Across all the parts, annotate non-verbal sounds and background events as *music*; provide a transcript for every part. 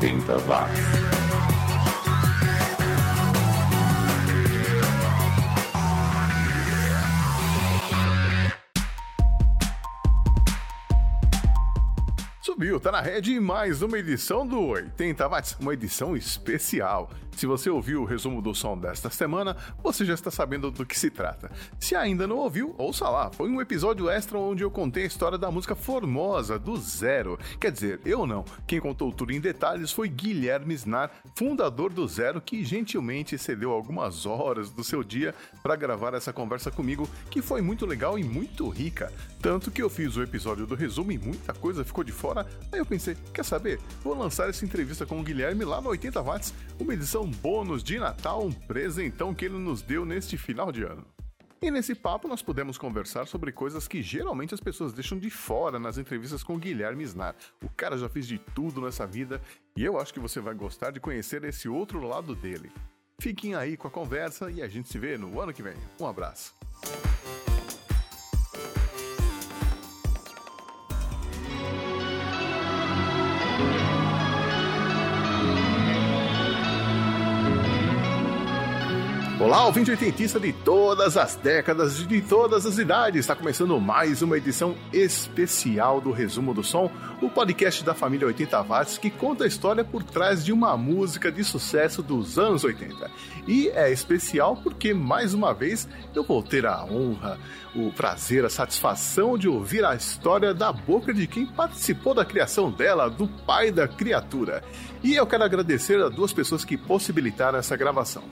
80 watts. subiu, tá na rede mais uma edição do 80 Watts, uma edição especial. Se você ouviu o resumo do som desta semana, você já está sabendo do que se trata. Se ainda não ouviu, ouça lá. Foi um episódio extra onde eu contei a história da música Formosa, do Zero. Quer dizer, eu não. Quem contou tudo em detalhes foi Guilherme Snar, fundador do Zero, que gentilmente cedeu algumas horas do seu dia para gravar essa conversa comigo, que foi muito legal e muito rica. Tanto que eu fiz o episódio do resumo e muita coisa ficou de fora. Aí eu pensei, quer saber? Vou lançar essa entrevista com o Guilherme lá no 80 Watts, uma edição bônus de Natal, um presentão que ele nos deu neste final de ano. E nesse papo nós pudemos conversar sobre coisas que geralmente as pessoas deixam de fora nas entrevistas com Guilherme Snar. O cara já fez de tudo nessa vida e eu acho que você vai gostar de conhecer esse outro lado dele. Fiquem aí com a conversa e a gente se vê no ano que vem. Um abraço. Olá, ouvinte oitentista de todas as décadas e de todas as idades. Está começando mais uma edição especial do Resumo do Som, o podcast da família 80 Watts que conta a história por trás de uma música de sucesso dos anos 80. E é especial porque, mais uma vez, eu vou ter a honra, o prazer, a satisfação de ouvir a história da boca de quem participou da criação dela, do pai da criatura. E eu quero agradecer a duas pessoas que possibilitaram essa gravação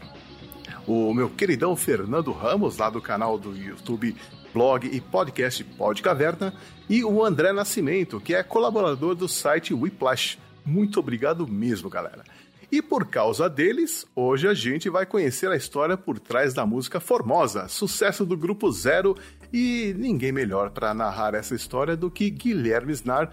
o meu queridão Fernando Ramos, lá do canal do YouTube, blog e podcast Pod Caverna, e o André Nascimento, que é colaborador do site Whiplash. Muito obrigado mesmo, galera. E por causa deles, hoje a gente vai conhecer a história por trás da música Formosa, sucesso do Grupo Zero, e ninguém melhor para narrar essa história do que Guilherme Snar,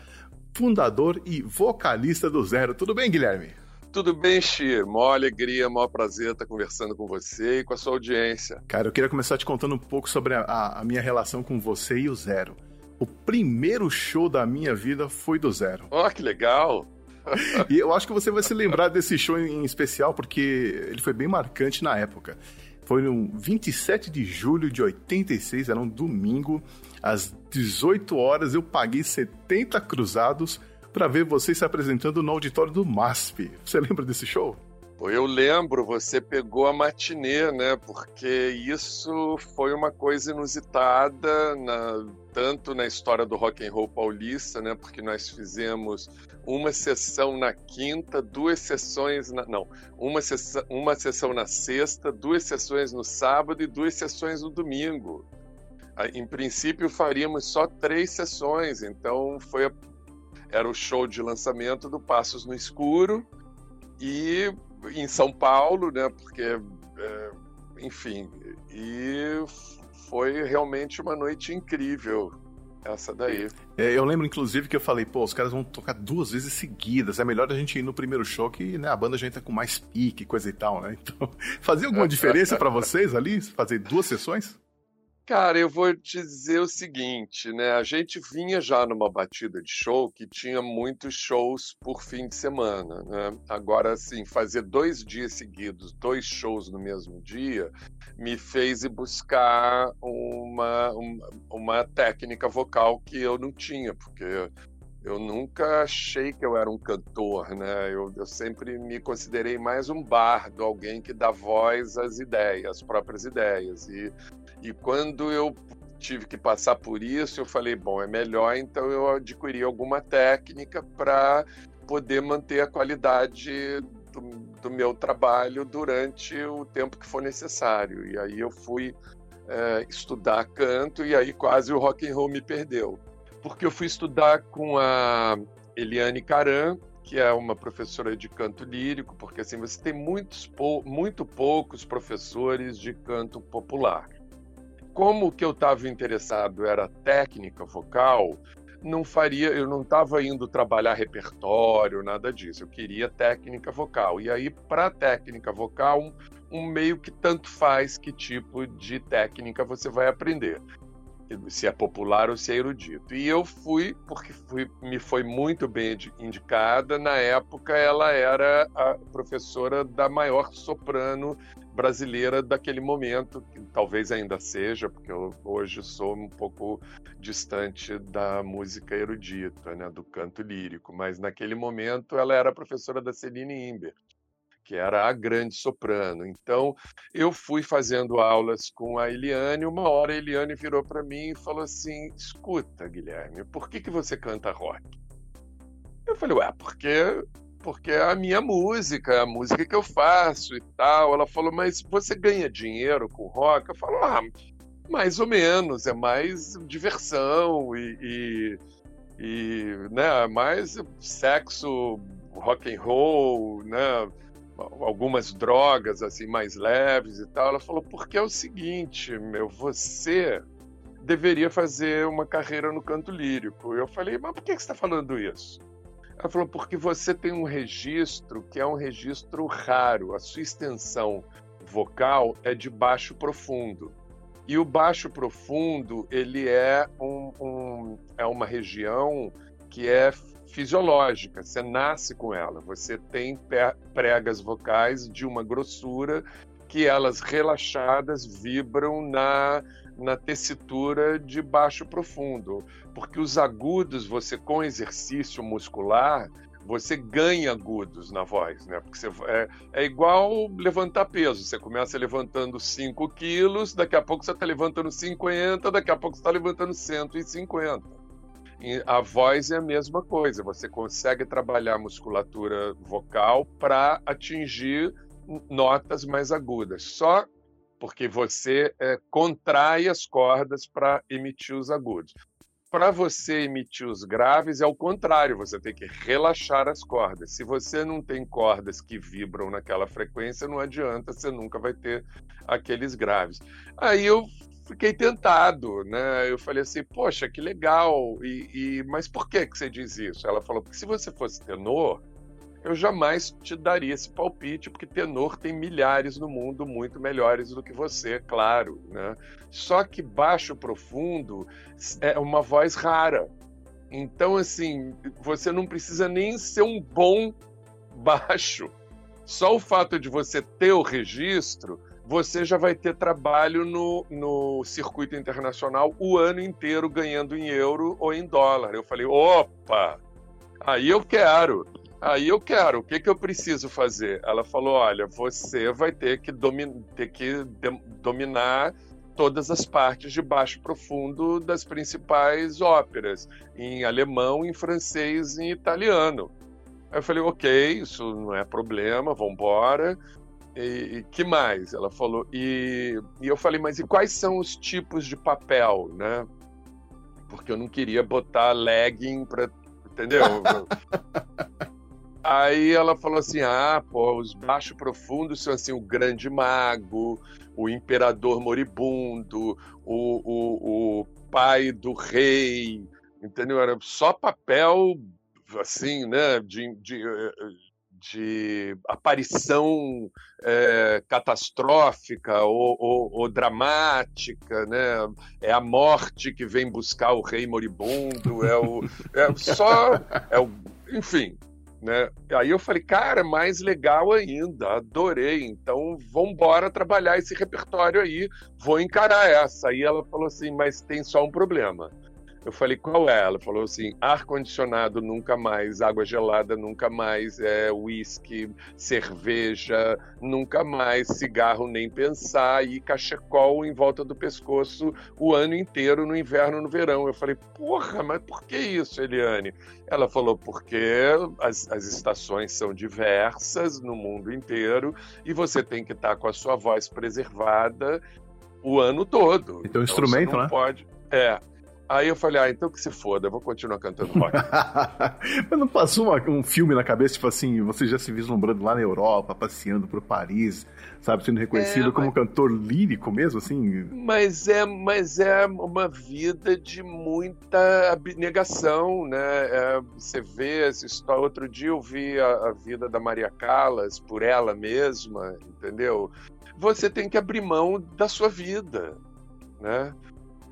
fundador e vocalista do Zero. Tudo bem, Guilherme? Tudo bem, Xi? Mó alegria, mó prazer estar conversando com você e com a sua audiência. Cara, eu queria começar te contando um pouco sobre a, a minha relação com você e o Zero. O primeiro show da minha vida foi do Zero. Ó, oh, que legal! *laughs* e eu acho que você vai se lembrar desse show em especial porque ele foi bem marcante na época. Foi no 27 de julho de 86, era um domingo, às 18 horas eu paguei 70 cruzados para ver você se apresentando no auditório do MASP. Você lembra desse show? Eu lembro, você pegou a matinê, né? Porque isso foi uma coisa inusitada, na, tanto na história do rock and roll paulista, né? Porque nós fizemos uma sessão na quinta, duas sessões na, não, uma sessão, uma sessão na sexta, duas sessões no sábado e duas sessões no domingo. Em princípio faríamos só três sessões, então foi a era o show de lançamento do Passos no Escuro e em São Paulo, né? Porque, é, enfim, e foi realmente uma noite incrível essa daí. É, eu lembro, inclusive, que eu falei, pô, os caras vão tocar duas vezes seguidas. É melhor a gente ir no primeiro show que né, a banda já entra com mais pique, coisa e tal, né? *laughs* Então, fazia alguma diferença para vocês ali, fazer duas sessões? Cara, eu vou te dizer o seguinte, né? A gente vinha já numa batida de show que tinha muitos shows por fim de semana, né? Agora, assim, fazer dois dias seguidos, dois shows no mesmo dia, me fez ir buscar uma, uma, uma técnica vocal que eu não tinha, porque eu nunca achei que eu era um cantor, né? Eu, eu, sempre me considerei mais um bardo, alguém que dá voz às ideias, às próprias ideias. E e quando eu tive que passar por isso, eu falei, bom, é melhor então eu adquirir alguma técnica para poder manter a qualidade do, do, meu trabalho durante o tempo que for necessário. E aí eu fui é, estudar canto e aí quase o rock and roll me perdeu. Porque eu fui estudar com a Eliane Caran, que é uma professora de canto lírico, porque assim você tem muitos, muito poucos professores de canto popular como o que eu estava interessado era técnica vocal, não faria, eu não estava indo trabalhar repertório, nada disso. Eu queria técnica vocal. E aí, para técnica vocal, um, um, meio que tanto faz que tipo de técnica você vai aprender. Se é popular ou se é erudito. E eu fui, porque fui, me foi muito bem indicada. Na época, ela era a professora da maior soprano brasileira daquele momento, que talvez ainda seja, porque eu hoje sou um pouco distante da música erudita, né, do canto lírico, mas naquele momento ela era professora da Celine Imbert que era a grande soprano. Então, eu fui fazendo aulas com a Eliane. Uma hora a Eliane virou para mim e falou assim: Escuta, Guilherme, por que, que você canta rock? Eu falei: Ué, porque, porque é a minha música, é a música que eu faço e tal. Ela falou: Mas você ganha dinheiro com rock? Eu falo: Ah, mais ou menos, é mais diversão e. e e né, mais sexo, rock and roll, né, algumas drogas assim mais leves e tal. Ela falou: porque é o seguinte, meu, você deveria fazer uma carreira no canto lírico. Eu falei: mas por que você está falando isso? Ela falou: porque você tem um registro que é um registro raro. A sua extensão vocal é de baixo profundo. E o baixo profundo ele é, um, um é uma região que é fisiológica, você nasce com ela. Você tem pregas vocais de uma grossura que elas relaxadas vibram na, na tessitura de baixo profundo. Porque os agudos, você com exercício muscular, você ganha agudos na voz, né? Porque você, é, é igual levantar peso. Você começa levantando 5 quilos, daqui a pouco você está levantando 50, daqui a pouco você está levantando 150 a voz é a mesma coisa, você consegue trabalhar a musculatura vocal para atingir notas mais agudas, só porque você é, contrai as cordas para emitir os agudos. Para você emitir os graves, é o contrário, você tem que relaxar as cordas. Se você não tem cordas que vibram naquela frequência, não adianta, você nunca vai ter aqueles graves. Aí eu fiquei tentado, né? Eu falei assim, poxa, que legal. E, e, mas por que que você diz isso? Ela falou porque se você fosse tenor, eu jamais te daria esse palpite, porque tenor tem milhares no mundo muito melhores do que você, claro, né? Só que baixo profundo é uma voz rara. Então, assim, você não precisa nem ser um bom baixo. Só o fato de você ter o registro você já vai ter trabalho no, no circuito internacional o ano inteiro ganhando em euro ou em dólar. Eu falei, opa, aí eu quero. Aí eu quero, o que, que eu preciso fazer? Ela falou: olha, você vai ter que, domi ter que dominar todas as partes de baixo profundo das principais óperas, em alemão, em francês e em italiano. Aí eu falei: ok, isso não é problema, vamos embora. E, e, que mais? Ela falou. E, e eu falei, mas e quais são os tipos de papel, né? Porque eu não queria botar legging para, entendeu? *laughs* Aí ela falou assim: ah, pô, os baixo profundos são assim o grande mago, o imperador moribundo, o, o, o pai do rei, entendeu? Era só papel assim, né? De, de, de aparição é, catastrófica ou, ou, ou, dramática, né? É a morte que vem buscar o rei moribundo, é o é *laughs* só é o, enfim, né? Aí eu falei, cara, mais legal ainda, adorei. Então, vamos embora trabalhar esse repertório aí, vou encarar essa. Aí ela falou assim, mas tem só um problema. Eu falei, qual é? Ela falou assim: ar-condicionado nunca mais, água gelada nunca mais, é, whisky, cerveja nunca mais, cigarro nem pensar e cachecol em volta do pescoço o ano inteiro, no inverno no verão. Eu falei, porra, mas por que isso, Eliane? Ela falou, porque as, as estações são diversas no mundo inteiro e você tem que estar com a sua voz preservada o ano todo. Então, então instrumento, não né? Pode. É. Aí eu falei, ah, então que se foda, eu vou continuar cantando *laughs* rock. Mas não passou uma, um filme na cabeça, tipo assim, você já se vislumbrando lá na Europa, passeando por Paris, sabe, sendo reconhecido é, como cantor lírico mesmo, assim? Mas é, mas é uma vida de muita abnegação, né? É, você vê essa história. Outro dia eu vi a, a vida da Maria Callas por ela mesma, entendeu? Você tem que abrir mão da sua vida, né?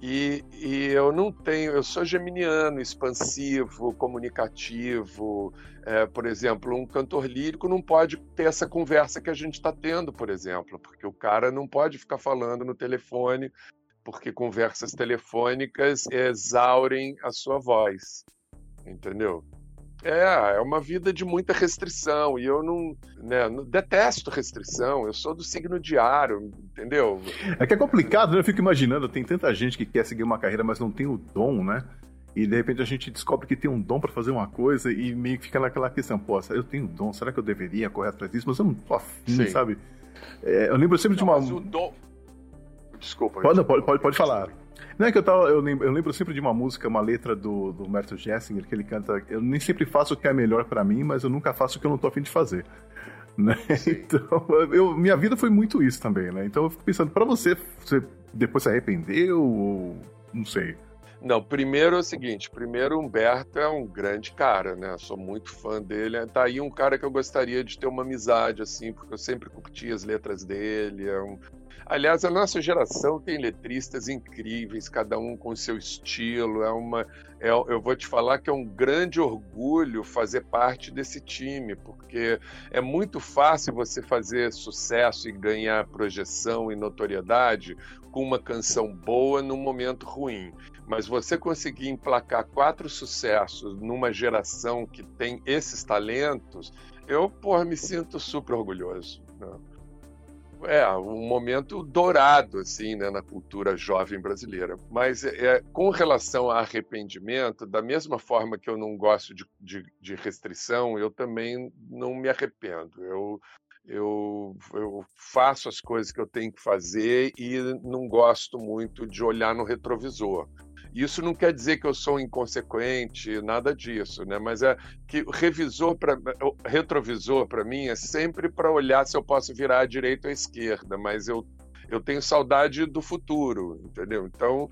E, e, eu não tenho, eu sou geminiano, expansivo, comunicativo. É, por exemplo, um cantor lírico não pode ter essa conversa que a gente está tendo, por exemplo, porque o cara não pode ficar falando no telefone, porque conversas telefônicas exaurem a sua voz, entendeu? É, é uma vida de muita restrição e eu não, né, não detesto restrição. Eu sou do signo diário, entendeu? É que é complicado, né? Eu fico imaginando, tem tanta gente que quer seguir uma carreira, mas não tem o dom, né? E de repente a gente descobre que tem um dom para fazer uma coisa e meio que fica naquela questão, pô, eu tenho dom, será que eu deveria correr atrás disso? Mas eu não tô afim, Sim. sabe? É, eu lembro sempre não, de uma. Mas o dom... Desculpa. Pode, pode, pode, pode falar. Não é que eu tava. Eu lembro, eu lembro, sempre de uma música, uma letra do, do Merto Jessinger, que ele canta. Eu nem sempre faço o que é melhor para mim, mas eu nunca faço o que eu não tô afim de fazer. *laughs* Né? Então, *laughs* eu, minha vida foi muito isso também, né? Então eu fico pensando, para você, você depois se arrependeu ou não sei? Não, primeiro é o seguinte, primeiro Humberto é um grande cara, né? Sou muito fã dele. Tá aí um cara que eu gostaria de ter uma amizade, assim, porque eu sempre curti as letras dele. É um, Aliás, a nossa geração tem letristas incríveis, cada um com seu estilo. É uma, é, eu vou te falar que é um grande orgulho fazer parte desse time, porque é muito fácil você fazer sucesso e ganhar projeção e notoriedade com uma canção boa num momento ruim. Mas você conseguir emplacar quatro sucessos numa geração que tem esses talentos, eu, porra, me sinto super orgulhoso. Né? É um momento dourado assim né, na cultura jovem brasileira. Mas é, com relação a arrependimento, da mesma forma que eu não gosto de, de, de restrição, eu também não me arrependo. Eu, eu, eu faço as coisas que eu tenho que fazer e não gosto muito de olhar no retrovisor. Isso não quer dizer que eu sou inconsequente, nada disso, né? Mas é que revisor para retrovisor para mim é sempre para olhar se eu posso virar à direita ou à esquerda, mas eu eu tenho saudade do futuro, entendeu? Então,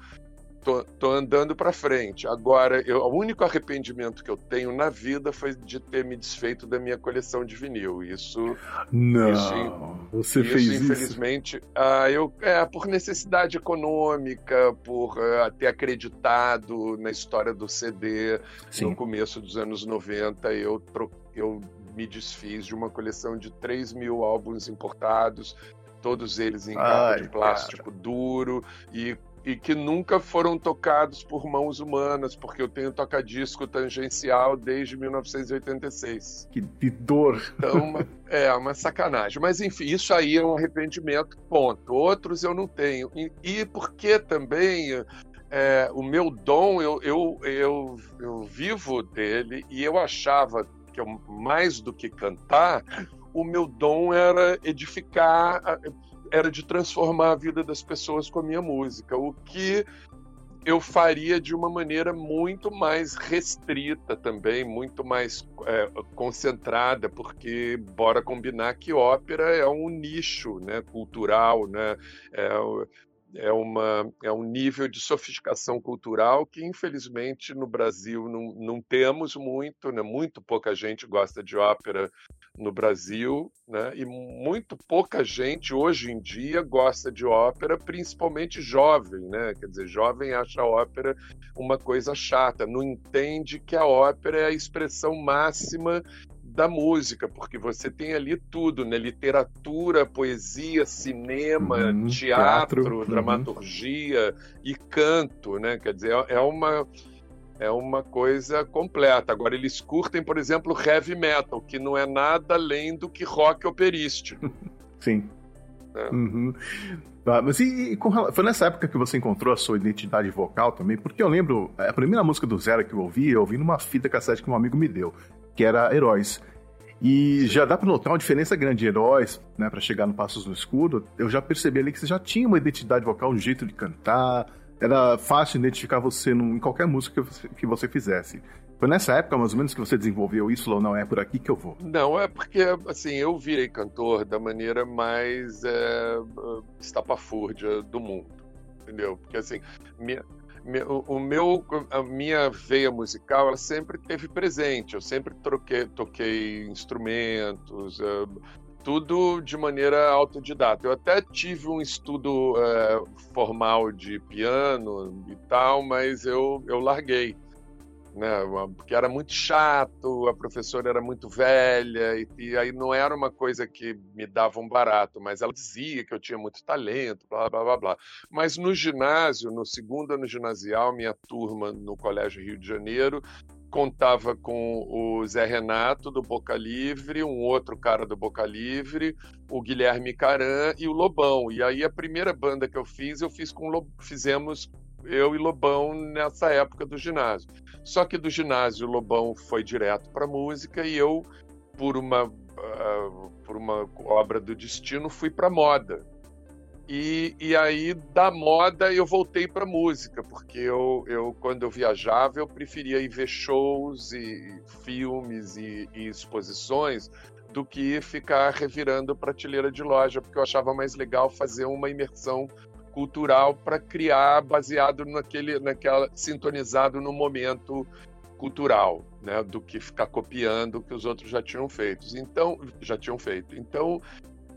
tô, tô andando para frente. Agora, eu, o único arrependimento que eu tenho na vida foi de ter me desfeito da minha coleção de vinil. Isso. Não. Isso, você isso, fez infelizmente, isso? Ah, eu, é, por necessidade econômica, por uh, ter acreditado na história do CD Sim. no começo dos anos 90, eu, eu me desfiz de uma coleção de 3 mil álbuns importados todos eles em capa de plástico cara. duro e e que nunca foram tocados por mãos humanas, porque eu tenho tocadisco tangencial desde 1986. Que dor! Então, *laughs* é uma sacanagem. Mas, enfim, isso aí é um arrependimento, ponto. Outros eu não tenho. E, e porque também é, o meu dom, eu, eu, eu, eu vivo dele e eu achava que eu, mais do que cantar, o meu dom era edificar era de transformar a vida das pessoas com a minha música, o que eu faria de uma maneira muito mais restrita também, muito mais é, concentrada, porque bora combinar que ópera é um nicho né, cultural, né, é, é, uma, é um nível de sofisticação cultural que, infelizmente, no Brasil não, não temos muito, né? muito pouca gente gosta de ópera no Brasil, né? e muito pouca gente hoje em dia gosta de ópera, principalmente jovem, né? quer dizer, jovem acha a ópera uma coisa chata, não entende que a ópera é a expressão máxima da música, porque você tem ali tudo, né? Literatura, poesia, cinema, uhum, teatro, teatro, uhum. dramaturgia e canto, né? Quer dizer, é uma é uma coisa completa. Agora eles curtem, por exemplo, heavy metal, que não é nada além do que rock operístico. *laughs* Sim. É. Uhum. Ah, mas e, e com, foi nessa época que você encontrou a sua identidade vocal também? Porque eu lembro, a primeira música do Zero que eu ouvi, eu ouvi numa fita cassete que um amigo me deu que era Heróis. E já dá para notar uma diferença grande de Heróis, né, para chegar no Passos no Escuro. Eu já percebi ali que você já tinha uma identidade vocal, um jeito de cantar. Era fácil identificar você em qualquer música que você, que você fizesse. Foi nessa época, mais ou menos, que você desenvolveu isso, ou não é por aqui que eu vou? Não, é porque, assim, eu virei cantor da maneira mais é, estapafúrdia do mundo, entendeu? Porque, assim, minha, o meu, a minha veia musical, ela sempre teve presente. Eu sempre troquei, toquei instrumentos, tudo de maneira autodidata. Eu até tive um estudo é, formal de piano e tal, mas eu, eu larguei né? Porque era muito chato, a professora era muito velha, e, e, aí não era uma coisa que me dava um barato, mas ela dizia que eu tinha muito talento, blá, blá, blá, blá. Mas no ginásio, no segundo ano ginasial, minha turma no Colégio Rio de Janeiro contava com o Zé Renato do Boca Livre, um outro cara do Boca Livre, o Guilherme Caran e o Lobão. E aí a primeira banda que eu fiz, eu fiz com fizemos eu e Lobão nessa época do ginásio. Só que do ginásio, Lobão foi direto para música e eu, por uma, uh, por uma obra do destino, fui para moda. E, e aí, da moda, eu voltei para música, porque eu, eu, quando eu viajava, eu preferia ir ver shows e filmes e, e exposições do que ficar revirando prateleira de loja, porque eu achava mais legal fazer uma imersão cultural para criar baseado naquele, naquela sintonizado no momento cultural, né, do que ficar copiando o que os outros já tinham feito. Então, já tinham feito. Então,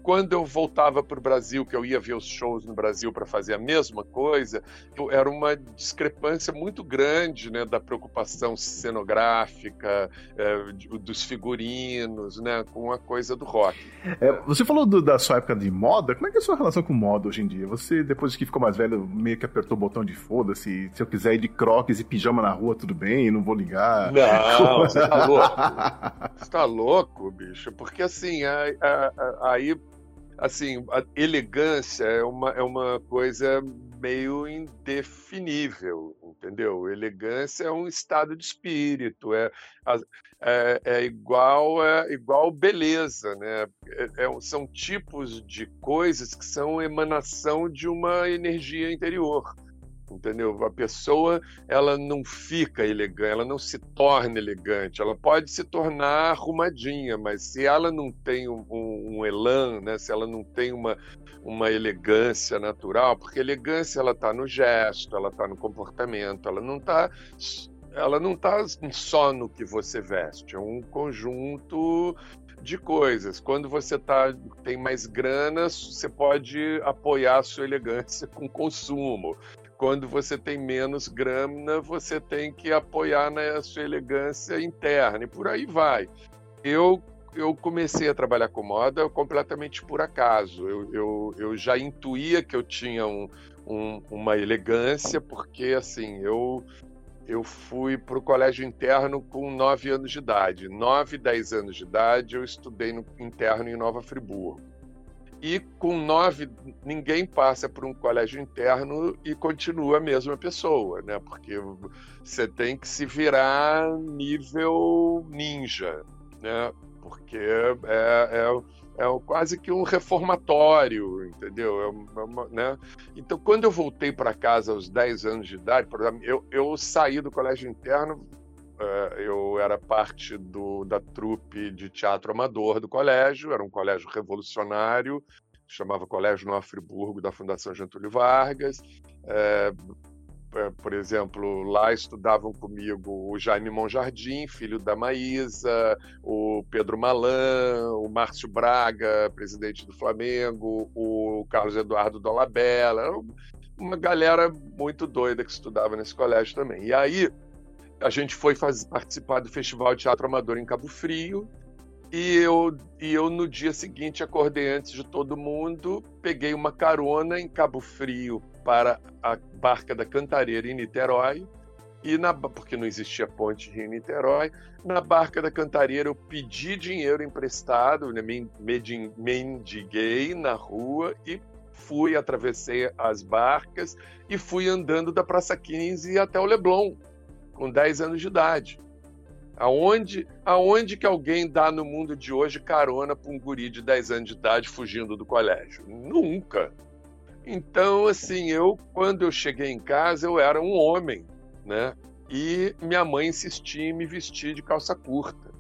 quando eu voltava para o Brasil, que eu ia ver os shows no Brasil para fazer a mesma coisa, era uma discrepância muito grande né, da preocupação cenográfica, é, dos figurinos, né, com a coisa do rock. É, você falou do, da sua época de moda, como é que é a sua relação com moda hoje em dia? Você, depois que ficou mais velho, meio que apertou o botão de foda-se, se eu quiser ir de croques e pijama na rua, tudo bem, não vou ligar. Não, você tá louco. *laughs* Você tá louco, bicho, porque assim, aí assim, a elegância é uma, é uma coisa meio indefinível, entendeu? Elegância é um estado de espírito, é, é, é igual é igual beleza, né? É, é, são tipos de coisas que são emanação de uma energia interior entendeu? A pessoa ela não fica elegante, ela não se torna elegante, ela pode se tornar arrumadinha, mas se ela não tem um, um, um elan, né? Se ela não tem uma uma elegância natural, porque elegância ela está no gesto, ela está no comportamento, ela não está ela não está só no que você veste, é um conjunto de coisas. Quando você tá, tem mais grana, você pode apoiar a sua elegância *laughs* com consumo quando você tem menos grana, você tem que apoiar na sua elegância interna e por aí vai. Eu eu comecei a trabalhar com moda completamente por acaso. Eu, eu, eu já intuía que eu tinha um, um, uma elegância, porque assim, eu, eu fui para o colégio interno com 9 anos de idade. 9, 10 anos de idade, eu estudei no interno em Nova Friburgo. E com nove, ninguém passa por um colégio interno e continua a mesma pessoa, né? Porque você tem que se virar nível ninja, né? Porque é, é, é quase que um reformatório, entendeu? É uma, né? Então, quando eu voltei para casa aos 10 anos de idade, eu, eu saí do colégio interno é, eu era parte do, da trupe de teatro amador do colégio, era um colégio revolucionário, chamava Colégio Nova Friburgo, da Fundação Getúlio Vargas. É, é, por exemplo, lá estudavam comigo o Jaime Monjardim, filho da Maísa, o Pedro Malan, o Márcio Braga, presidente do Flamengo, o Carlos Eduardo Dolabella, uma galera muito doida que estudava nesse colégio também. E aí, a gente foi participar do Festival de Teatro Amador em Cabo Frio. E eu, e eu, no dia seguinte, acordei antes de todo mundo, peguei uma carona em Cabo Frio para a Barca da Cantareira, em Niterói. E na, porque não existia ponte Rio-Niterói, na Barca da Cantareira eu pedi dinheiro emprestado, né, mendiguei na rua e fui, atravessei as barcas e fui andando da Praça 15 até o Leblon com 10 anos de idade. Aonde, aonde que alguém dá no mundo de hoje carona para um guri de 10 anos de idade fugindo do colégio? Nunca. Então, assim, eu quando eu cheguei em casa, eu era um homem, né? E minha mãe insistia em me vestir de calça curta.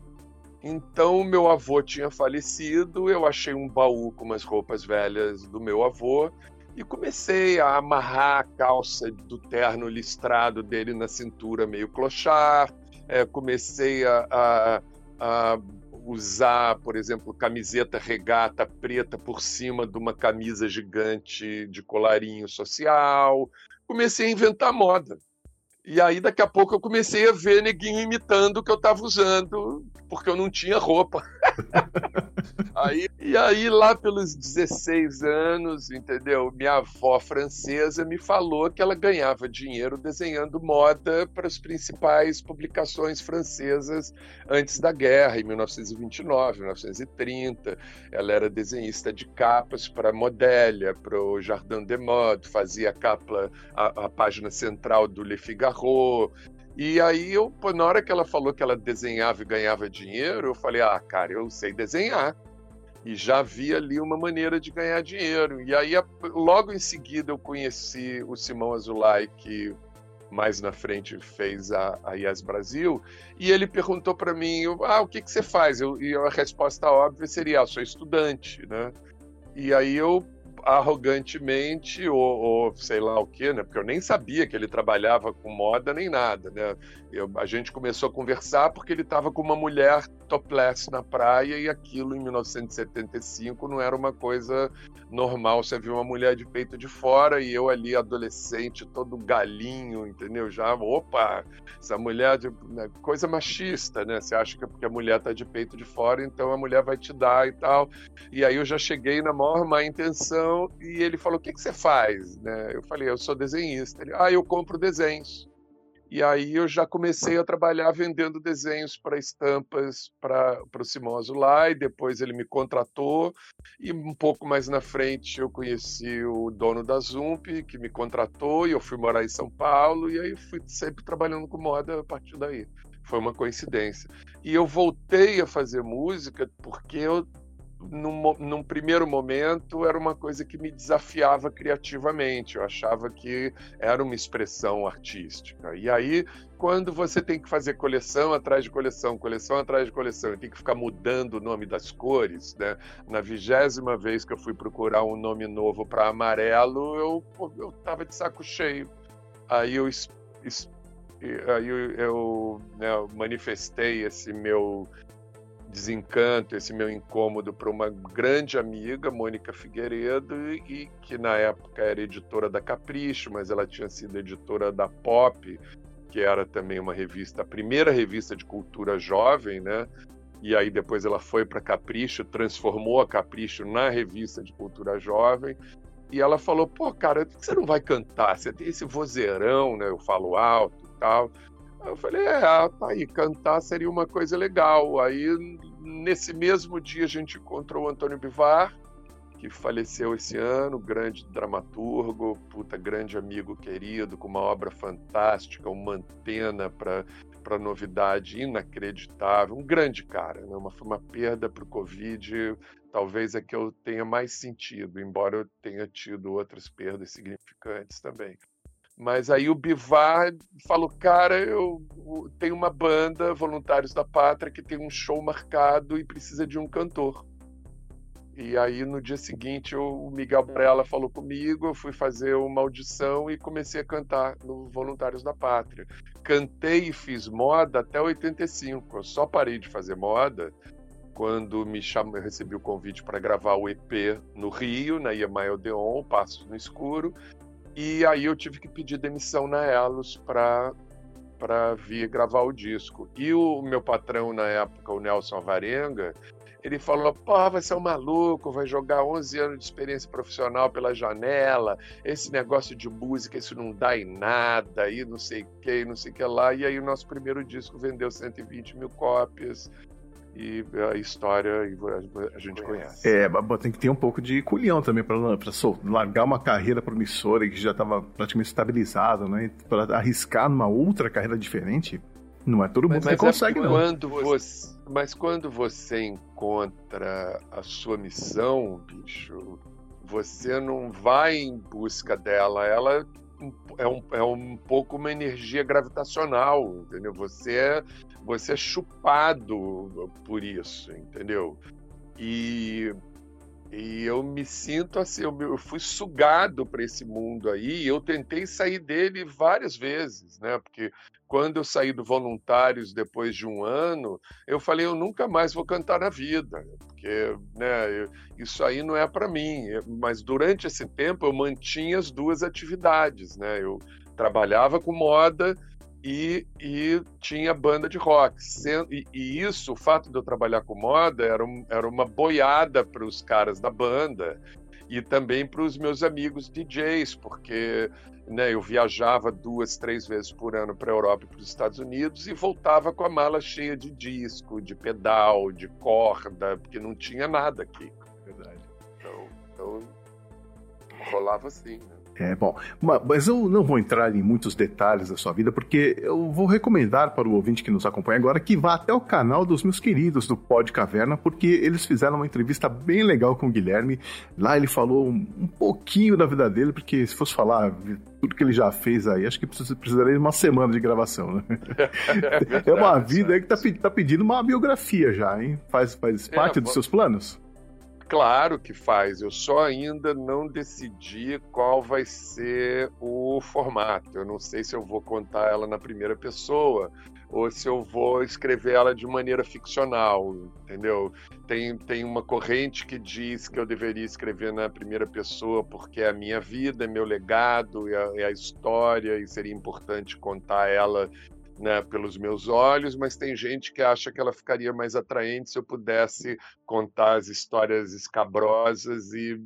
Então, meu avô tinha falecido, eu achei um baú com umas roupas velhas do meu avô e comecei a amarrar a calça do terno listrado dele na cintura, meio clochard. É, comecei a, a, a usar, por exemplo, camiseta regata preta por cima de uma camisa gigante de colarinho social. Comecei a inventar moda. E aí, daqui a pouco, eu comecei a ver neguinho imitando o que eu estava usando, porque eu não tinha roupa. Aí, e aí, lá pelos 16 anos, entendeu? Minha avó francesa me falou que ela ganhava dinheiro desenhando moda para as principais publicações francesas antes da guerra, em 1929, 1930. Ela era desenhista de capas para Modélia, para o Jardin des Modes, fazia a capa, a, a página central do Le Figaro e aí, eu, na hora que ela falou que ela desenhava e ganhava dinheiro, eu falei: ah, cara, eu sei desenhar. E já vi ali uma maneira de ganhar dinheiro. E aí, logo em seguida, eu conheci o Simão Azulay, que mais na frente fez a, a Yes Brasil, e ele perguntou para mim: ah, o que, que você faz? Eu, e a resposta óbvia seria: ah, sou estudante, né? E aí eu arrogantemente ou, ou, sei lá o que, né? Porque eu nem sabia que ele trabalhava com moda nem nada, né? Eu, a gente começou a conversar porque ele estava com uma mulher topless na praia e aquilo em 1975 não era uma coisa normal. Você viu uma mulher de peito de fora e eu ali adolescente, todo galinho, entendeu? Já, opa, essa mulher de né? coisa machista, né? Você acha que é porque a mulher tá de peito de fora, então a mulher vai te dar e tal. E aí eu já cheguei na maior má intenção e ele falou: "O que que você faz?", né? Eu falei: "Eu sou desenhista". Ele: "Ah, eu compro desenhos". E aí eu já comecei a trabalhar vendendo desenhos para estampas para o Simão Azulay, depois ele me contratou, e um pouco mais na frente eu conheci o dono da Zump, que me contratou, e eu fui morar em São Paulo, e aí fui sempre trabalhando com moda a partir daí. Foi uma coincidência. E eu voltei a fazer música porque eu num, num, primeiro momento, era uma coisa que me desafiava criativamente. Eu achava que era uma expressão artística. E aí, quando você tem que fazer coleção atrás de coleção, coleção atrás de coleção, e tem que ficar mudando o nome das cores, né? Na vigésima vez que eu fui procurar um nome novo para amarelo, eu, eu de saco cheio. Aí eu, aí eu, eu né, manifestei esse meu desencanto, esse meu incômodo para uma grande amiga, Mônica Figueiredo, e que na época era editora da Capricho, mas ela tinha sido editora da Pop, que era também uma revista, a primeira revista de cultura jovem, né? E aí depois ela foi para Capricho, transformou a Capricho na revista de cultura jovem. E ela falou: "Pô, cara, por que você não vai cantar? Você tem esse vozeirão, né? Eu falo alto e tal. Eu falei, é, tá aí, cantar seria uma coisa legal. Aí, nesse mesmo dia, a gente encontrou o Antônio Bivar, que faleceu esse ano, grande dramaturgo, puta, grande amigo querido, com uma obra fantástica, uma antena para novidade inacreditável, um grande cara, né? uma, uma perda para o Covid, talvez é que eu tenha mais sentido, embora eu tenha tido outras perdas significantes também. Mas aí o Bivar falou, cara, eu tenho uma banda, Voluntários da Pátria, que tem um show marcado e precisa de um cantor. E aí no dia seguinte o Miguel Brella falou comigo, eu fui fazer uma audição e comecei a cantar no Voluntários da Pátria. Cantei e fiz moda até 85. Eu só parei de fazer moda quando me chamou, eu recebi o convite para gravar o EP no Rio, na Iamai Odeon, Passos no Escuro, e aí eu tive que pedir demissão na Elos para para vir gravar o disco. E o meu patrão na época, o Nelson Avarenga, ele falou: pô, vai ser um maluco, vai jogar 11 anos de experiência profissional pela janela, esse negócio de música, isso não dá em nada, e não sei o que, não sei o que lá. E aí o nosso primeiro disco vendeu 120 mil cópias, e a história a gente conhece. É, tem que ter um pouco de culhão também para largar uma carreira promissora que já estava praticamente estabilizada, né? Para arriscar numa outra carreira diferente. Não é todo mundo mas, mas que é consegue, não. Quando você, mas quando você encontra a sua missão, bicho, você não vai em busca dela, ela é um, é um pouco uma energia gravitacional, entendeu? Você é, você é chupado por isso, entendeu? E E eu me sinto assim, eu, fui sugado para esse mundo aí. Eu tentei sair dele várias vezes, né? Porque quando eu saí do Voluntários depois de um ano, eu falei, eu nunca mais vou cantar na vida, porque né, isso aí não é para mim. Mas durante esse tempo eu mantinha as duas atividades, né? Eu trabalhava com moda e, e tinha banda de rock. E, e, isso, o fato de eu trabalhar com moda, era, um, era uma boiada para os caras da banda e também para os meus amigos DJs, porque né, eu viajava duas, três vezes por ano para a Europa e para os Estados Unidos e voltava com a mala cheia de disco, de pedal, de corda, porque não tinha nada aqui. Verdade. Então, então rolava assim, né? É, bom, mas eu não vou entrar em muitos detalhes da sua vida, porque eu vou recomendar para o ouvinte que nos acompanha agora que vá até o canal dos meus queridos do Pod Caverna, porque eles fizeram uma entrevista bem legal com o Guilherme. Lá ele falou um, pouquinho da vida dele, porque se fosse falar tudo que ele já fez aí, acho que precisaria de uma semana de gravação, né? *laughs* É, verdade, é uma vida aí que tá, tá, pedindo uma biografia já, hein? Faz, faz é, parte é, dos seus planos? Claro que faz, eu só ainda não decidi qual vai ser o formato. Eu não sei se eu vou contar ela na primeira pessoa ou se eu vou escrever ela de maneira ficcional, entendeu? Tem, tem uma corrente que diz que eu deveria escrever na primeira pessoa porque é a minha vida, é meu legado, é a, é a história e seria importante contar ela né, pelos meus olhos, mas tem gente que acha que ela ficaria mais atraente se eu pudesse contar as histórias escabrosas e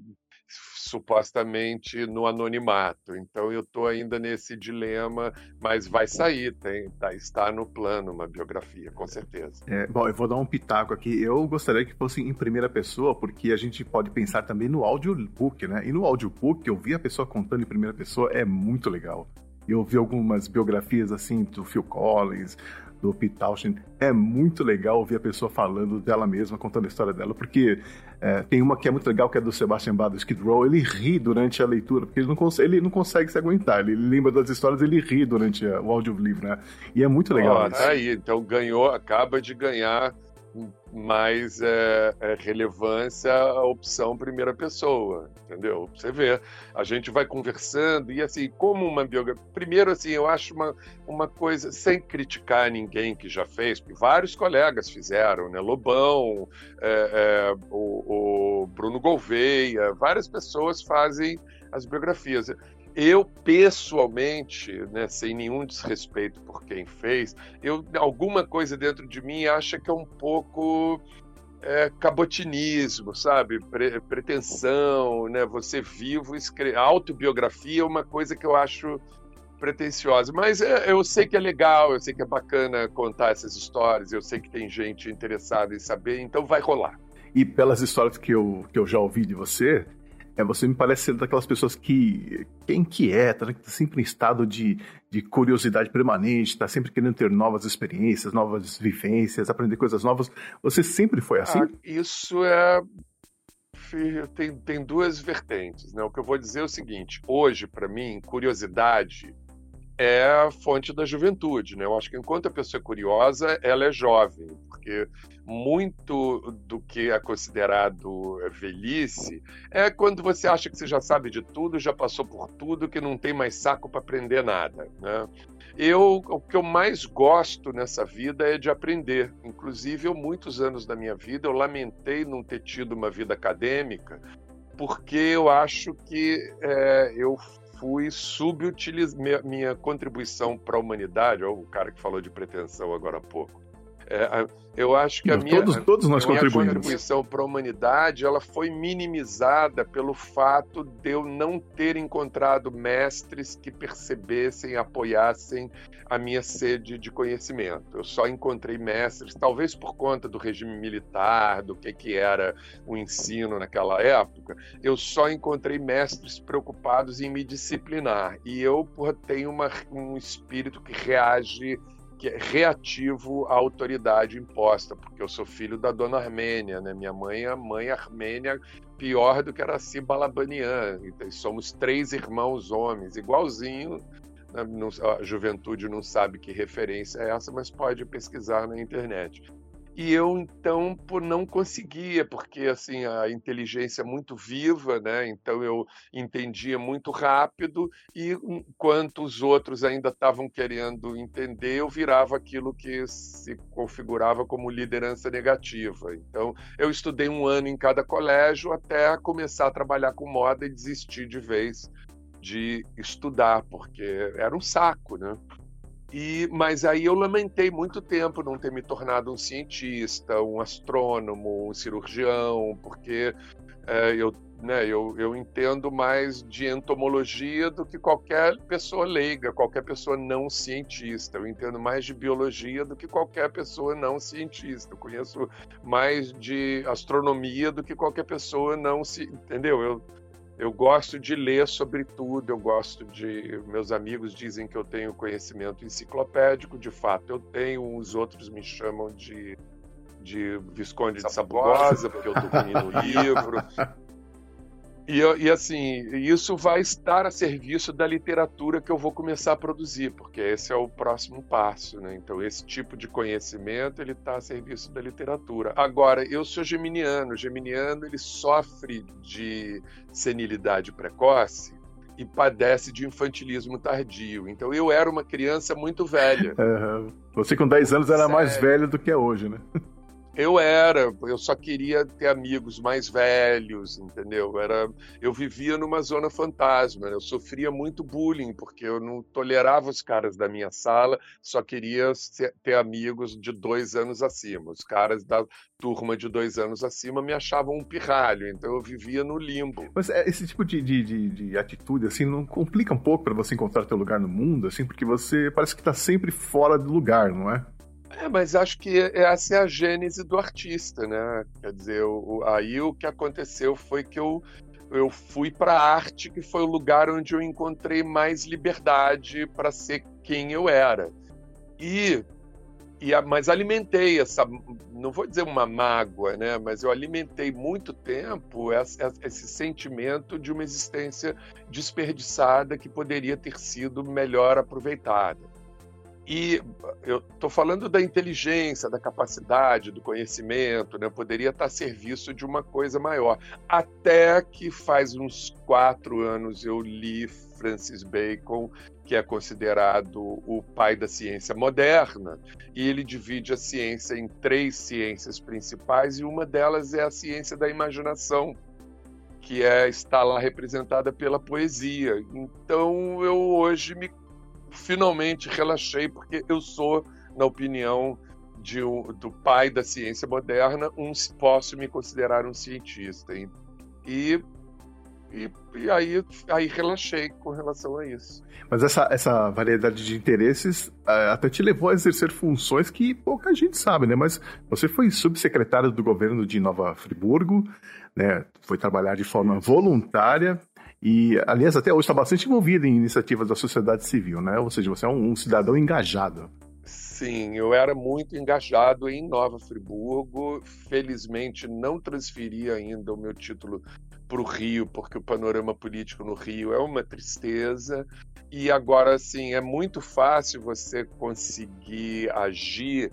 supostamente no anonimato. Então eu estou ainda nesse dilema, mas vai sair, tem, tá, está no plano uma biografia, com certeza. É, bom, eu vou dar um pitaco aqui. Eu gostaria que fosse em primeira pessoa, porque a gente pode pensar também no audiobook, né? E no audiobook, ouvir a pessoa contando em primeira pessoa é muito legal. Eu vi algumas biografias assim do Phil Collins, do Pete Townshend. É muito legal ouvir a pessoa falando dela mesma, contando a história dela, porque é, tem uma que é muito legal, que é do Sebastian Bach, do Skid Row. Ele ri durante a leitura, porque ele não, consegue, ele não consegue se aguentar. Ele lembra das histórias, ele ri durante o audiolivro, né? E é muito legal oh, isso. Aí, então ganhou, acaba de ganhar mais é, é, relevância a opção primeira pessoa, entendeu? Você vê, a gente vai conversando e assim, como uma biografia. Primeiro, assim, eu acho uma, uma coisa, sem criticar ninguém que já fez, porque vários colegas fizeram, né? Lobão, é, é o, o Bruno Gouveia, várias pessoas fazem as biografias. Eu, pessoalmente, né, sem nenhum desrespeito por quem fez, eu alguma coisa dentro de mim acha que é um pouco é, cabotinismo, sabe? Pre pretensão, né? Você vivo, escre... autobiografia é uma coisa que eu acho pretensiosa. Mas é, eu sei que é legal, eu sei que é bacana contar essas histórias, eu sei que tem gente interessada em saber, então vai rolar. E pelas histórias que eu, que eu já ouvi de você, é, você me parece ser daquelas pessoas que, que é inquieta, né? que está sempre em estado de, de curiosidade permanente, está sempre querendo ter novas experiências, novas vivências, aprender coisas novas. Você sempre foi assim? Ah, isso é. Tem, tem duas vertentes. Né? O que eu vou dizer é o seguinte: hoje, para mim, curiosidade é a fonte da juventude. Né? Eu acho que enquanto a pessoa é curiosa, ela é jovem, porque muito do que é considerado velhice é quando você acha que você já sabe de tudo, já passou por tudo, que não tem mais saco para aprender nada. Né? Eu, o que eu mais gosto nessa vida é de aprender. Inclusive, eu, muitos anos da minha vida, eu lamentei não ter tido uma vida acadêmica, porque eu acho que é, eu fui subutilizar minha, minha contribuição para a humanidade, ou o cara que falou de pretensão agora há pouco. É, eu acho que a minha, todos, todos nós a minha contribuição para a humanidade ela foi minimizada pelo fato de eu não ter encontrado mestres que percebessem, apoiassem a minha sede de conhecimento. Eu só encontrei mestres, talvez por conta do regime militar, do que, que era o ensino naquela época, eu só encontrei mestres preocupados em me disciplinar. E eu porra, tenho uma, um espírito que reage que é reativo à autoridade imposta, porque eu sou filho da dona Armênia, né? Minha mãe é mãe armênia, pior do que era assim Balabanian. Então, somos três irmãos homens, igualzinho. Né? A juventude não sabe que referência é essa, mas pode pesquisar na internet. E eu então por não conseguia, porque assim a inteligência é muito viva, né? Então eu entendia muito rápido e enquanto os outros ainda estavam querendo entender, eu virava aquilo que se configurava como liderança negativa. Então eu estudei um ano em cada colégio até começar a trabalhar com moda e desistir de vez de estudar, porque era um saco, né? E, mas aí eu lamentei muito tempo não ter me tornado um cientista, um astrônomo, um cirurgião, porque é, eu, né, eu, eu entendo mais de entomologia do que qualquer pessoa leiga, qualquer pessoa não cientista. Eu entendo mais de biologia do que qualquer pessoa não cientista. Eu conheço mais de astronomia do que qualquer pessoa não se. Entendeu? Eu, eu gosto de ler sobre tudo, eu gosto de. Meus amigos dizem que eu tenho conhecimento enciclopédico, de fato eu tenho, os outros me chamam de, de Visconde de Sabugosa, porque eu estou lendo o livro. E, e, assim, isso vai estar a serviço da literatura que eu vou começar a produzir, porque esse é o próximo passo, né? Então, esse tipo de conhecimento, ele está a serviço da literatura. Agora, eu sou geminiano. O geminiano, ele sofre de senilidade precoce e padece de infantilismo tardio. Então, eu era uma criança muito velha. *laughs* Uhum. Você com 10 anos era Sério? mais velho do que é hoje, né? *laughs* eu era, eu só queria ter amigos mais velhos, entendeu? Era, eu vivia numa zona fantasma, né? eu sofria muito bullying porque eu não tolerava os caras da minha sala, só queria ter amigos de dois anos acima. Os caras da turma de dois anos acima me achavam um pirralho, então eu vivia no limbo. Mas é, esse tipo de, de, de, de atitude assim não complica um pouco para você encontrar teu lugar no mundo, assim, porque você parece que está sempre fora do lugar, não é? É, mas acho que essa é a gênese do artista, né? Quer dizer, o, aí o que aconteceu foi que eu, eu fui para a arte, que foi o lugar onde eu encontrei mais liberdade para ser quem eu era. E, e mas alimentei essa, não vou dizer uma mágoa, né? Mas eu alimentei muito tempo esse, esse sentimento de uma existência desperdiçada que poderia ter sido melhor aproveitada. E eu estou falando da inteligência, da capacidade, do conhecimento, né? poderia estar a serviço de uma coisa maior. Até que faz uns quatro anos eu li Francis Bacon, que é considerado o pai da ciência moderna, e ele divide a ciência em três ciências principais, e uma delas é a ciência da imaginação, que é, está lá representada pela poesia. Então eu hoje me finalmente relaxei, porque eu sou, na opinião de, do pai da ciência moderna, um, posso me considerar um cientista. E, e, e aí, aí relaxei com relação a isso. Mas essa, essa variedade de interesses é, até te levou a exercer funções que pouca gente sabe, né? Mas você foi subsecretário do governo de Nova Friburgo, né? Foi trabalhar de forma voluntária e, aliás, até hoje está bastante envolvido em iniciativas da sociedade civil, né? Ou seja, você é um, um cidadão engajado. Sim, eu era muito engajado em Nova Friburgo. Felizmente, não transferi ainda o meu título para o Rio, porque o panorama político no Rio é uma tristeza. E agora, sim, é muito fácil você conseguir agir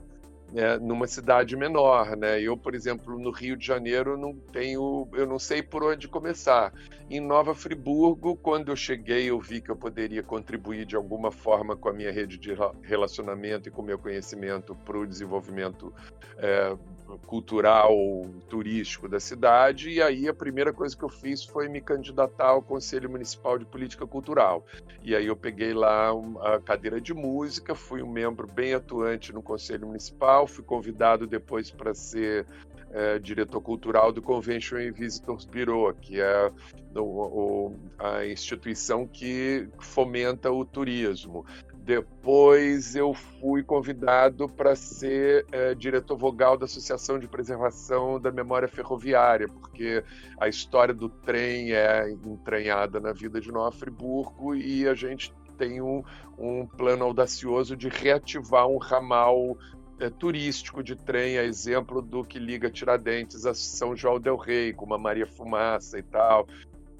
né, numa cidade menor, né? Eu, por exemplo, no Rio de Janeiro não tenho, eu não sei por onde começar. Em Nova Friburgo, quando eu cheguei, eu vi que eu poderia contribuir de alguma forma com a minha rede de relacionamento e com o meu conhecimento para o desenvolvimento é, cultural, turístico da cidade. E aí a primeira coisa que eu fiz foi me candidatar ao Conselho Municipal de Política Cultural. E aí eu peguei lá a cadeira de música, fui um membro bem atuante no Conselho Municipal, fui convidado depois para ser é, diretor cultural do Convention and Visitors Bureau, que é o, a instituição que fomenta o turismo. Depois eu fui convidado para ser é, diretor vogal da Associação de Preservação da Memória Ferroviária, porque a história do trem é entranhada na vida de Nova Friburgo e a gente tem um, um plano audacioso de reativar um ramal é, turístico de trem, a exemplo do que liga Tiradentes a São João del Rei, com uma Maria Fumaça e tal.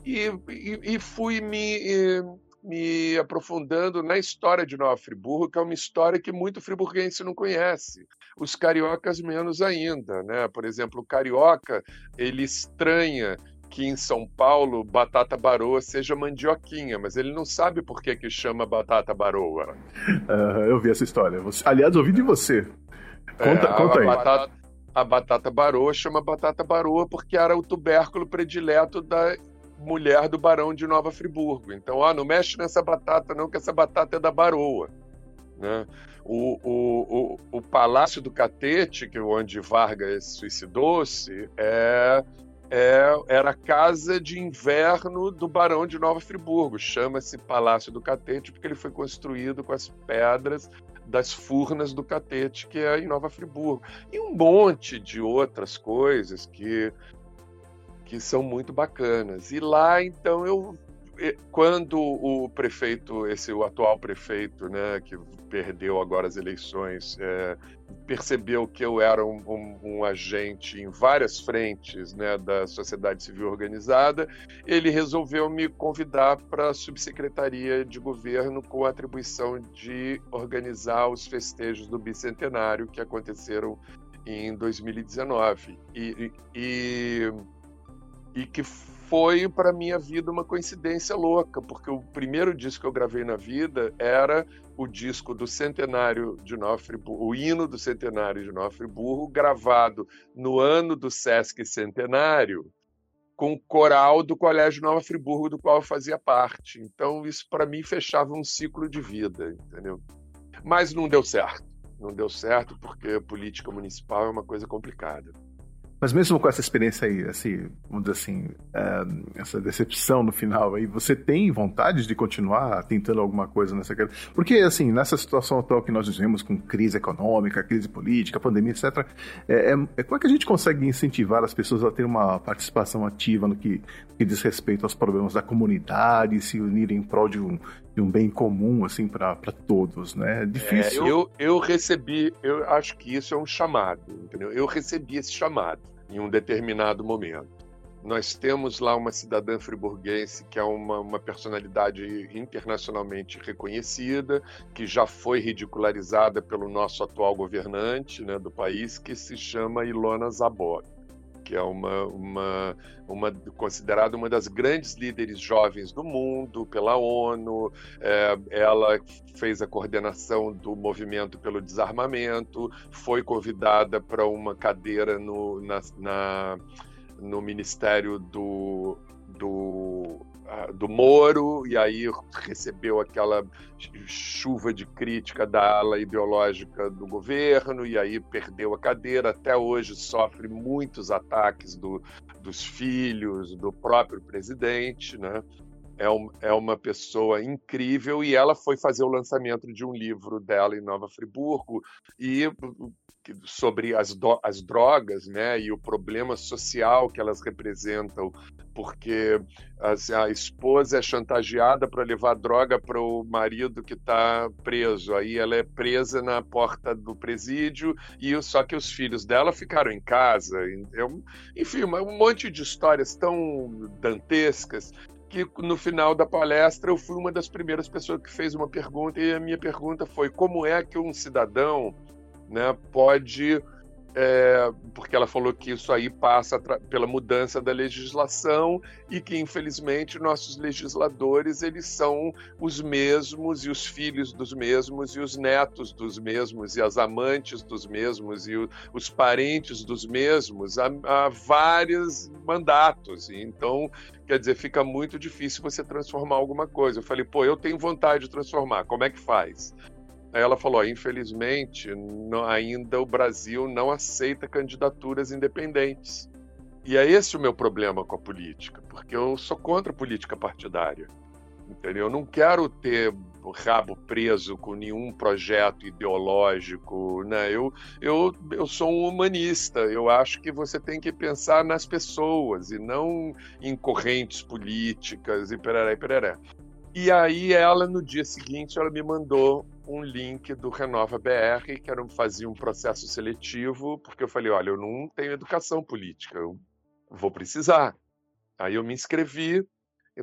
E, e, e fui me me aprofundando na história de Nova Friburgo, que é uma história que muito friburguense não conhece. os cariocas menos ainda, né? Por exemplo, o carioca ele estranha que em São Paulo batata baroa seja mandioquinha, mas ele não sabe por que, que chama batata baroa. Uh, eu vi essa história. Aliás, ouvi de você. Conta, é, conta a aí. Batata, a batata baroa chama batata baroa porque era o tubérculo predileto da mulher do barão de Nova Friburgo. Então, ó, não mexe nessa batata não, que essa batata é da baroa. Né? O, o, o, o Palácio do Catete, que é onde Vargas suicidou-se, é é, era a casa de inverno do Barão de Nova Friburgo. Chama-se Palácio do Catete porque ele foi construído com as pedras das Furnas do Catete, que é em Nova Friburgo. E um monte de outras coisas que, que são muito bacanas. E lá, então, eu quando o prefeito, esse o atual prefeito, né, que perdeu agora as eleições, é, percebeu que eu era um, um, um, agente em várias frentes né, da sociedade civil organizada, ele resolveu me convidar para a subsecretaria de governo com a atribuição de organizar os festejos do bicentenário que aconteceram em 2019 e, e, e que foi para minha vida uma coincidência louca, porque o primeiro disco que eu gravei na vida era o disco do centenário de Nova Friburgo, o hino do centenário de Nova Friburgo, gravado no ano do Sesc Centenário, com o coral do Colégio Nova Friburgo, do qual eu fazia parte. Então, isso para mim fechava um ciclo de vida, entendeu? Mas não deu certo. Não deu certo porque a política municipal é uma coisa complicada. Mas mesmo com essa experiência aí, assim, vamos dizer assim, é, essa decepção no final aí, você tem vontade de continuar tentando alguma coisa nessa Porque, assim, nessa situação atual que nós vivemos, com crise econômica, crise política, pandemia, etc., é, é, é, como é que a gente consegue incentivar as pessoas a ter uma participação ativa no que, no que diz respeito aos problemas da comunidade, se unirem em prol de um, de um bem comum, assim, para todos, né? É difícil. É, eu, eu recebi, eu acho que isso é um chamado, entendeu? Eu recebi esse chamado em um determinado momento. Nós temos lá uma cidadã friburguense que é uma, uma personalidade internacionalmente reconhecida, que já foi ridicularizada pelo nosso atual governante né, do país, que se chama Ilona Zabot que é uma, uma, uma considerada uma das grandes líderes jovens do mundo pela ONU. É, ela fez a coordenação do movimento pelo desarmamento, foi convidada para uma cadeira no, na, na, no Ministério do, do do Moro, e aí recebeu aquela chuva de crítica da ala ideológica do governo, e aí perdeu a cadeira. Até hoje sofre muitos ataques do, dos filhos, do próprio presidente, né? É, um, é uma pessoa incrível e ela foi fazer o lançamento de um livro dela em Nova Friburgo e sobre as, do, as drogas né, e o problema social que elas representam, porque a, esposa é chantageada para levar droga para o marido que está preso. Aí ela é presa na porta do presídio, e só que os filhos dela ficaram em casa. Enfim, um monte de histórias tão dantescas que no final da palestra eu fui uma das primeiras pessoas que fez uma pergunta e a minha pergunta foi como é que um cidadão né, pode é, porque ela falou que isso aí passa pela mudança da legislação e que infelizmente nossos legisladores eles são os mesmos e os filhos dos mesmos e os netos dos mesmos e as amantes dos mesmos e o, os parentes dos mesmos há, há vários mandatos. Então quer dizer fica muito difícil você transformar alguma coisa. Eu falei pô eu tenho vontade de transformar como é que faz ela falou: infelizmente, ainda o Brasil não aceita candidaturas independentes. E é esse o meu problema com a política, porque eu sou contra a política partidária. Entendeu? Eu não quero ter o rabo preso com nenhum projeto ideológico. Né? Eu, eu, eu sou um humanista. Eu acho que você tem que pensar nas pessoas e não em correntes políticas e pereré, pereré. E aí ela, no dia seguinte, ela me mandou um link do Renova BR, que era, fazia um processo seletivo, porque eu falei, olha, eu não tenho educação política, eu vou precisar. Aí eu me inscrevi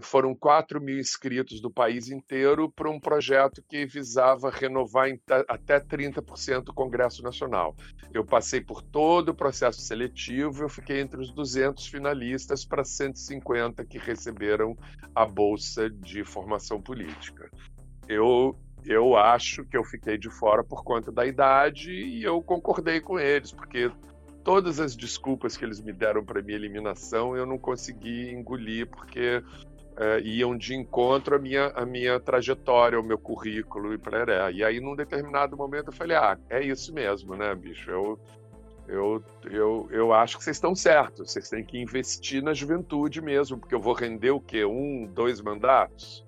foram 4 mil inscritos do país inteiro para um projeto que visava renovar até 30% o Congresso Nacional. Eu passei por todo o processo seletivo, eu fiquei entre os 200 finalistas para 150 que receberam a bolsa de formação política. Eu eu acho que eu fiquei de fora por conta da idade e eu concordei com eles, porque todas as desculpas que eles me deram para minha eliminação eu não consegui engolir, porque é, iam de encontro à minha, à minha trajetória, ao meu currículo e para E aí, num determinado momento, eu falei: ah, é isso mesmo, né, bicho? Eu, eu, eu, eu acho que vocês estão certos. Vocês têm que investir na juventude mesmo, porque eu vou render o quê? Um, dois mandatos?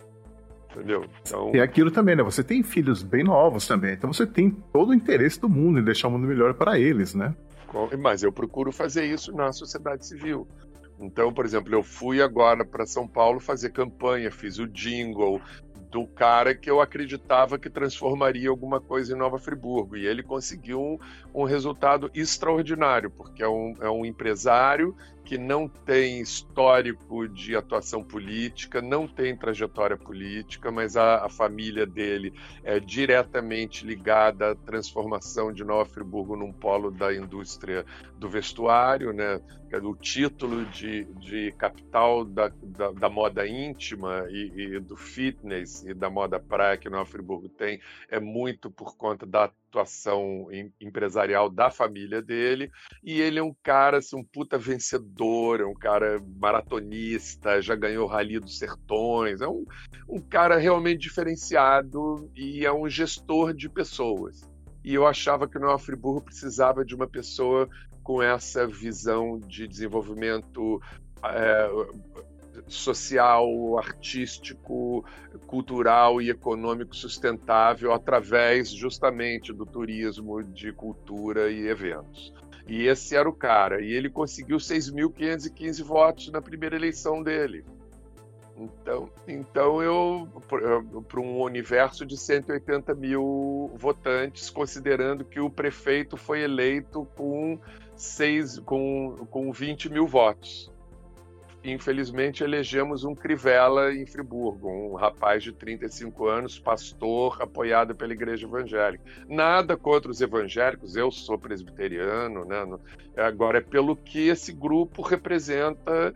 Entendeu? Então... E aquilo também, né? Você tem filhos bem novos também, então você tem todo o interesse do mundo em deixar o mundo melhor para eles, né? Mas eu procuro fazer isso na sociedade civil. Então, por exemplo, eu fui agora para São Paulo fazer campanha, fiz o jingle do cara que eu acreditava que transformaria alguma coisa em Nova Friburgo. E ele conseguiu um, um resultado extraordinário, porque é um, é um empresário que não tem histórico de atuação política, não tem trajetória política, mas a, a, família dele é diretamente ligada à transformação de Nova Friburgo num polo da indústria do vestuário, né? O título de, de capital da, da, da moda íntima e, e, do fitness e da moda praia que Nova Friburgo tem é muito por conta da atuação empresarial da família dele, e ele é um cara, assim, um puta vencedor, é um cara maratonista, já ganhou o Rally dos Sertões, é um, um cara realmente diferenciado e é um gestor de pessoas. E eu achava que o Nova Friburgo precisava de uma pessoa com essa visão de desenvolvimento é, social, artístico, cultural e econômico sustentável através justamente do turismo de cultura e eventos. E esse era o cara. E ele conseguiu 6.515 votos na primeira eleição dele. Então, então eu, para um universo de 180 mil votantes, considerando que o prefeito foi eleito com, seis, com, com 20 mil votos infelizmente elegemos um Crivella em Friburgo, um rapaz de 35 anos, pastor, apoiado pela igreja evangélica. Nada contra os evangélicos, eu sou presbiteriano, né? Agora é pelo que esse grupo representa,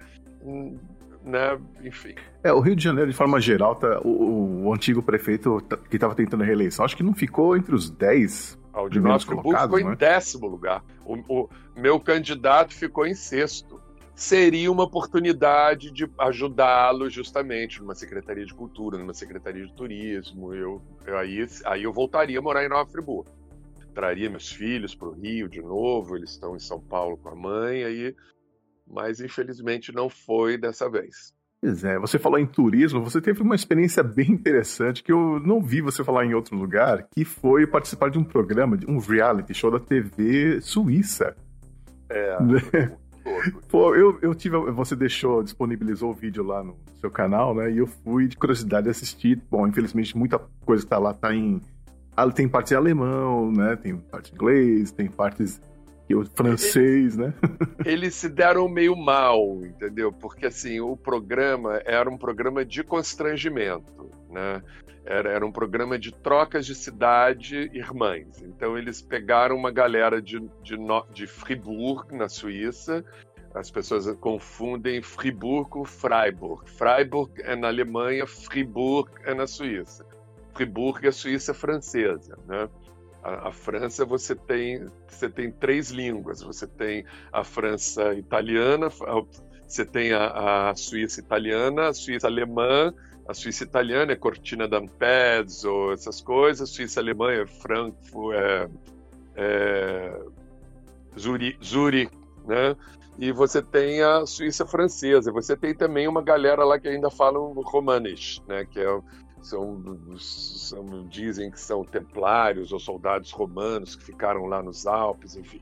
né? Enfim. É, o Rio de Janeiro, de forma geral, tá, o, o antigo prefeito tá, que estava tentando a reeleição, acho que não ficou entre os 10 o de nosso ficou né? em décimo lugar. O, o meu candidato ficou em sexto seria uma oportunidade de ajudá-lo justamente numa secretaria de cultura, numa secretaria de turismo. Eu, eu, aí, aí eu voltaria a morar em Nova Friburgo. Traria meus filhos para o Rio de novo, eles estão em São Paulo com a mãe, aí, mas infelizmente não foi dessa vez. Pois é, você falou em turismo, você teve uma experiência bem interessante que eu não vi você falar em outro lugar, que foi participar de um programa, de um reality show da TV suíça. É. *laughs* Pô, eu, eu tive. Você deixou, disponibilizou o vídeo lá no seu canal, né? E eu fui de curiosidade assistir. Bom, infelizmente, muita coisa que tá lá tá em. Ah, tem parte em alemão, né? Tem parte em inglês, tem partes o francês, né? Eles se deram meio mal, entendeu? Porque assim, o programa era um programa de constrangimento, né? Era, era um programa de trocas de cidade irmãs. Então eles pegaram uma galera de, de, de Fribourg, na Suíça. As pessoas confundem Fribourg com Freiburg. Freiburg é na Alemanha, Fribourg é na Suíça. Fribourg é a Suíça francesa, né? A, a, França você tem você tem três línguas. Você tem a França italiana, você tem a, a Suíça italiana, a Suíça alemã a Suíça italiana é Cortina d'Ampezzo, essas coisas, a Suíça alemã é Frankfurt, é, é Zurich, Zurich, né? E você tem a Suíça francesa. Você tem também uma galera lá que ainda fala romanish, né? Que é, são, são, dizem que são templários ou soldados romanos que ficaram lá nos Alpes, enfim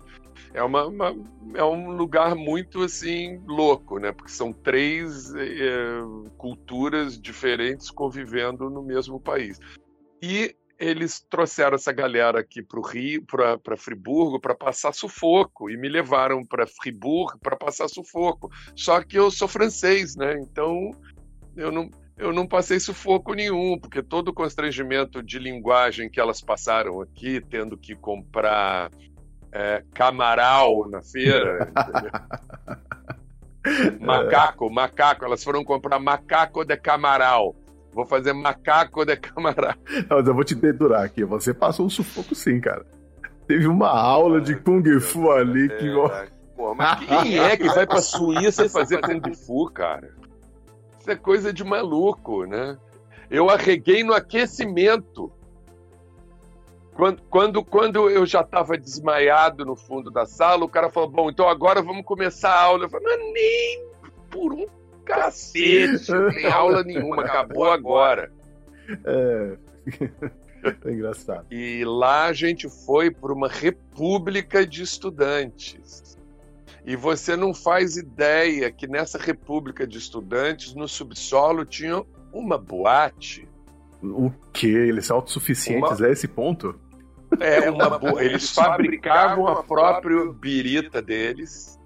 é, uma, uma, é um lugar muito assim louco, né? Porque são três é, culturas diferentes convivendo no mesmo país. E eles trouxeram essa galera aqui para o Rio, para Friburgo, para passar sufoco e me levaram para Friburgo para passar sufoco. Só que eu sou francês, né? Então eu não, eu não passei sufoco nenhum, porque todo o constrangimento de linguagem que elas passaram aqui, tendo que comprar é, camaral na feira. *laughs* macaco, macaco, elas foram comprar macaco de camaral. Vou fazer macaco de camaral. *laughs* Mas eu vou te dedurar aqui, você passou um sufoco sim, cara. Teve uma aula de Kung Fu ali que. É, pô, mas quem é que vai pra Suíça fazer Kung Fu, cara? Isso é coisa de maluco, né? Eu arreguei no aquecimento. Quando, quando, quando eu já estava desmaiado no fundo da sala, o cara falou: Bom, então agora vamos começar a aula. Eu falei: Mas nem por um cacete, *laughs* não tem aula nenhuma, acabou agora. É. *laughs* É engraçado. E lá a gente foi para uma república de estudantes. E você não faz ideia que nessa república de estudantes, no subsolo, tinha uma boate. O quê? Eles são autossuficientes uma... a esse ponto? É, uma boa. Eles fabricavam a própria birita deles,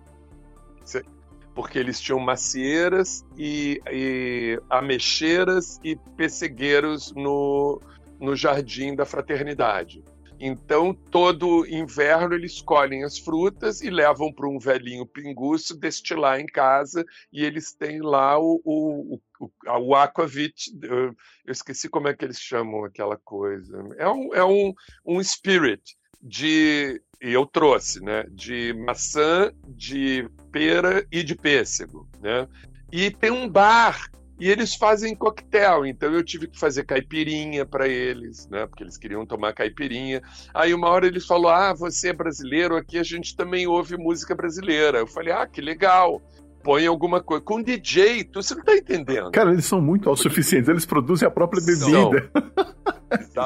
porque eles tinham macieiras e, e ameixeiras e pessegueiros no, no jardim da fraternidade. Então, todo inverno eles colhem as frutas e levam para um velhinho pinguço destilar em casa e eles têm lá o, o, o, o aquavit, eu esqueci como é que eles chamam aquela coisa. É um, é um, um spirit de, e eu trouxe, né, de maçã, de pera e de pêssego, né? E tem um bar e eles fazem coquetel, então eu tive que fazer caipirinha para eles, né? Porque eles queriam tomar caipirinha. Aí uma hora eles falou: "Ah, você é brasileiro, aqui a gente também ouve música brasileira". Eu falei: "Ah, que legal". Põe alguma coisa. Com DJ, tu, você não tá entendendo. Cara, eles são muito autossuficientes, eles produzem a própria bebida.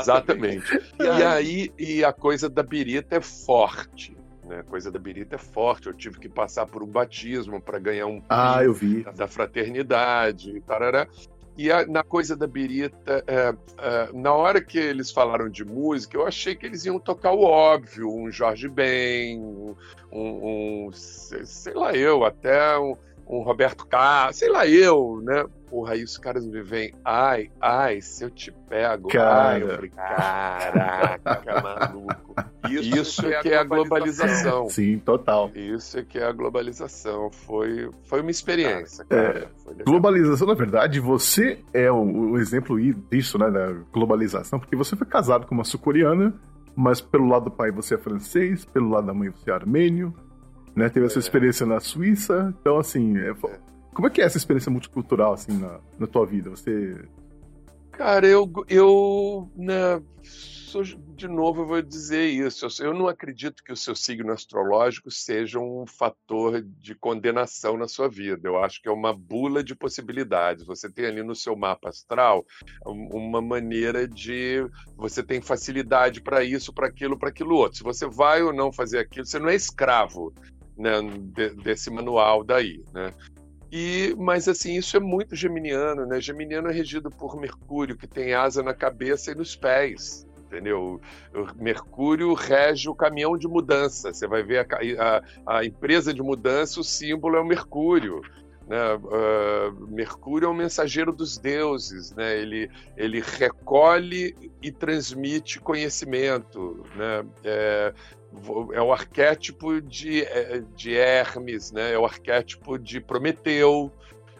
Exatamente. *laughs* E aí, e a coisa da birita é forte. Né? A coisa da birita é forte. Eu tive que passar por um batismo para ganhar um ah, eu vi. Da, da fraternidade, tarará. E a, na coisa da birita, é, é, na hora que eles falaram de música, eu achei que eles iam tocar o óbvio, um Jorge Ben, um, um, um sei lá eu, até um, um Roberto Carlos, sei lá eu, né? Porra, aí os caras me vêm, ai, ai, se eu te pego, Cara. ai, eu falei, caraca, *laughs* maluco. Isso, Isso é, que é a globalização. Sim, total. Isso é que é a globalização. Foi, foi uma experiência, é, cara. É, globalização, na verdade, você é o, o exemplo disso, né, da globalização, porque você foi casado com uma sul-coreana, mas pelo lado do pai você é francês, pelo lado da mãe você é armênio, né? Teve essa é. experiência na Suíça, então assim, é, como é que é essa experiência multicultural assim na, na tua vida? Você Cara, eu eu né, de novo eu vou dizer isso. Eu não acredito que o seu signo astrológico seja um fator de condenação na sua vida. Eu acho que é uma bula de possibilidades. Você tem ali no seu mapa astral uma maneira de você tem facilidade para isso, para aquilo, para aquilo outro. Se você vai ou não fazer aquilo, você não é escravo né, desse manual daí, né? E, mas assim, isso é muito geminiano, né? Geminiano é regido por Mercúrio, que tem asa na cabeça e nos pés entendeu? O Mercúrio rege o caminhão de mudança. Você vai ver a, a, a empresa de mudança, o símbolo é o Mercúrio. Né? Uh, Mercúrio é o mensageiro dos deuses, né? ele, ele recolhe e transmite conhecimento. Né? É, é o arquétipo de, é, de Hermes, né? é o arquétipo de Prometeu,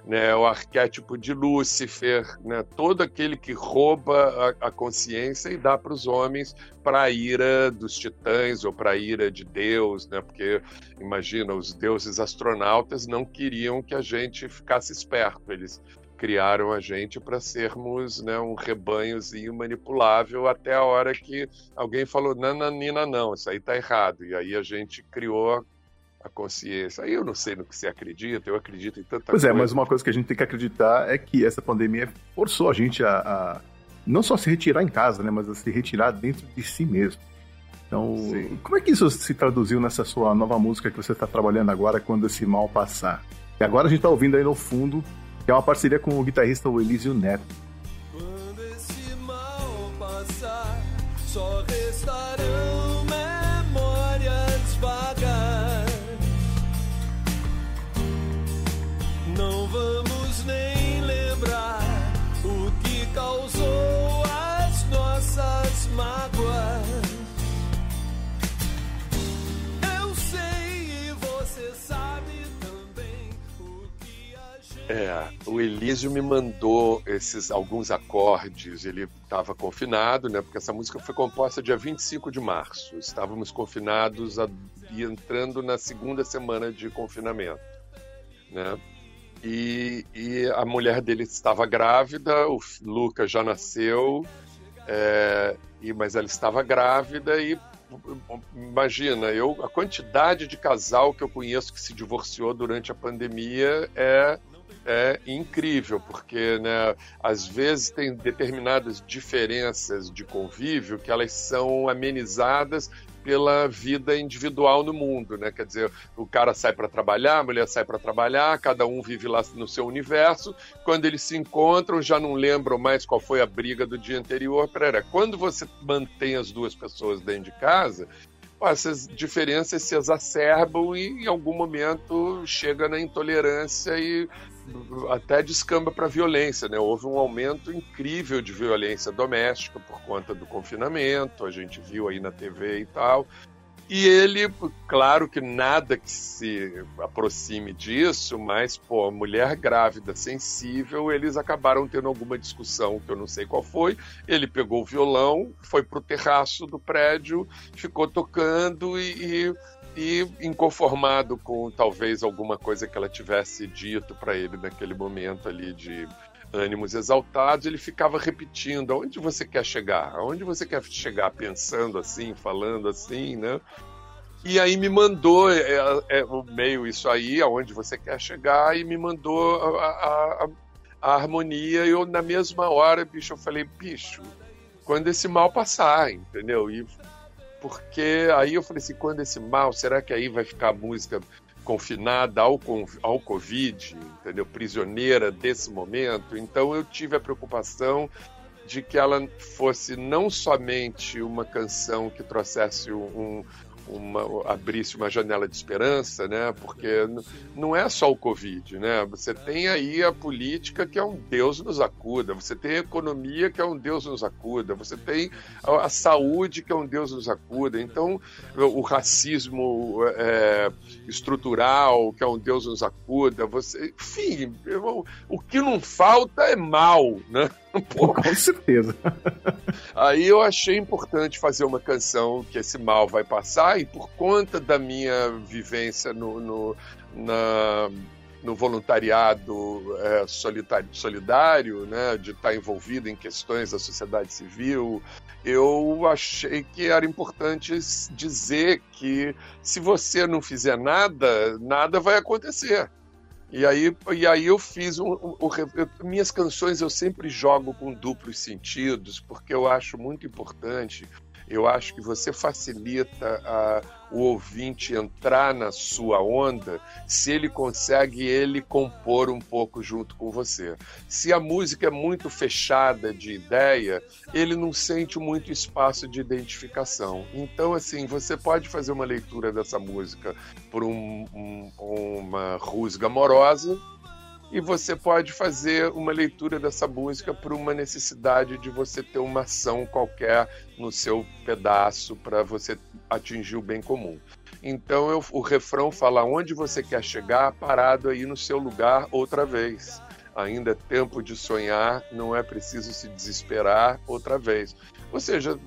né, o arquétipo de Lúcifer, né, todo aquele que rouba a, a consciência e dá para os homens para a ira dos titãs ou para a ira de Deus, né, porque imagina, os deuses astronautas não queriam que a gente ficasse esperto, eles criaram a gente para sermos né, um rebanhozinho manipulável até a hora que alguém falou, nananina, não, isso aí está errado. E aí a gente criou a consciência. Aí eu não sei no que você acredita, eu acredito em tanta pois coisa. Pois é, mas uma coisa que a gente tem que acreditar é que essa pandemia forçou a gente a, a não só se retirar em casa, né, mas a se retirar dentro de si mesmo. Então, Sim. como é que isso se traduziu nessa sua nova música que você está trabalhando agora, Quando Esse Mal Passar? E agora a gente está ouvindo aí no fundo, que é uma parceria com o guitarrista Elísio Neto. Quando esse mal passar, só restarão memórias vagas. Não vamos nem lembrar o que causou as nossas mágoas. É, o Elísio me mandou esses alguns acordes, ele estava confinado, né? Porque essa música foi composta dia 25 de março. Estávamos confinados a, e entrando na segunda semana de confinamento, né? E, e a mulher dele estava grávida, o Lucas já nasceu, é, e, mas ela estava grávida e imagina, eu a quantidade de casal que eu conheço que se divorciou durante a pandemia é é incrível, porque né, às vezes tem determinadas diferenças de convívio que elas são amenizadas pela vida individual no mundo, né? Quer dizer, o cara sai para trabalhar, a mulher sai para trabalhar, cada um vive lá no seu universo. Quando eles se encontram, já não lembram mais qual foi a briga do dia anterior. Pera, quando você mantém as duas pessoas dentro de casa, essas diferenças se exacerbam e em algum momento chega na intolerância e até descamba para violência, né? Houve um aumento incrível de violência doméstica por conta do confinamento, a gente viu aí na TV e tal. E ele, claro que nada que se aproxime disso, mas, pô, mulher grávida, sensível, eles acabaram tendo alguma discussão que eu não sei qual foi. Ele pegou o violão, foi pro terraço do prédio, ficou tocando e, e e inconformado com talvez alguma coisa que ela tivesse dito para ele naquele momento ali de ânimos exaltados, ele ficava repetindo: aonde você quer chegar? Aonde você quer chegar? Pensando assim, falando assim, né? E aí me mandou é, é, é, meio isso aí, aonde você quer chegar, e me mandou a, a, a, harmonia. E eu, na mesma hora, bicho, eu falei: bicho, quando esse mal passar, entendeu? E porque aí eu falei assim, quando esse mal, será que aí vai ficar a música confinada ao, ao Covid, entendeu? Prisioneira desse momento? Então eu tive a preocupação de que ela fosse não somente uma canção que trouxesse um, uma, abrisse uma janela de esperança, né? Porque não é só o Covid, né? Você tem aí a política que é um Deus nos acuda, você tem a economia que é um Deus nos acuda, você tem a, a saúde que é um Deus nos acuda. Então, o racismo é, estrutural que é um Deus nos acuda, você, enfim, eu, o que não falta é mal, né? *laughs* Pô, com certeza. Aí eu achei importante fazer uma canção que esse mal vai passar, e por conta da minha vivência no, no, na, no voluntariado é, solidário, né, de estar envolvido em questões da sociedade civil, eu achei que era importante dizer que se você não fizer nada, nada vai acontecer. E aí, e aí eu fiz um, um, um, minhas canções eu sempre jogo com duplos sentidos porque eu acho muito importante eu acho que você facilita a, o ouvinte entrar na sua onda se ele consegue ele compor um pouco junto com você. Se a música é muito fechada de ideia, ele não sente muito espaço de identificação. Então, assim, você pode fazer uma leitura dessa música por um, um, uma rusga amorosa e você pode fazer uma leitura dessa música por uma necessidade de você ter uma ação qualquer no seu pedaço para você atingir o bem comum. Então eu, o refrão fala onde você quer chegar, parado aí no seu lugar outra vez. Ainda é tempo de sonhar, não é preciso se desesperar outra vez. Ou seja,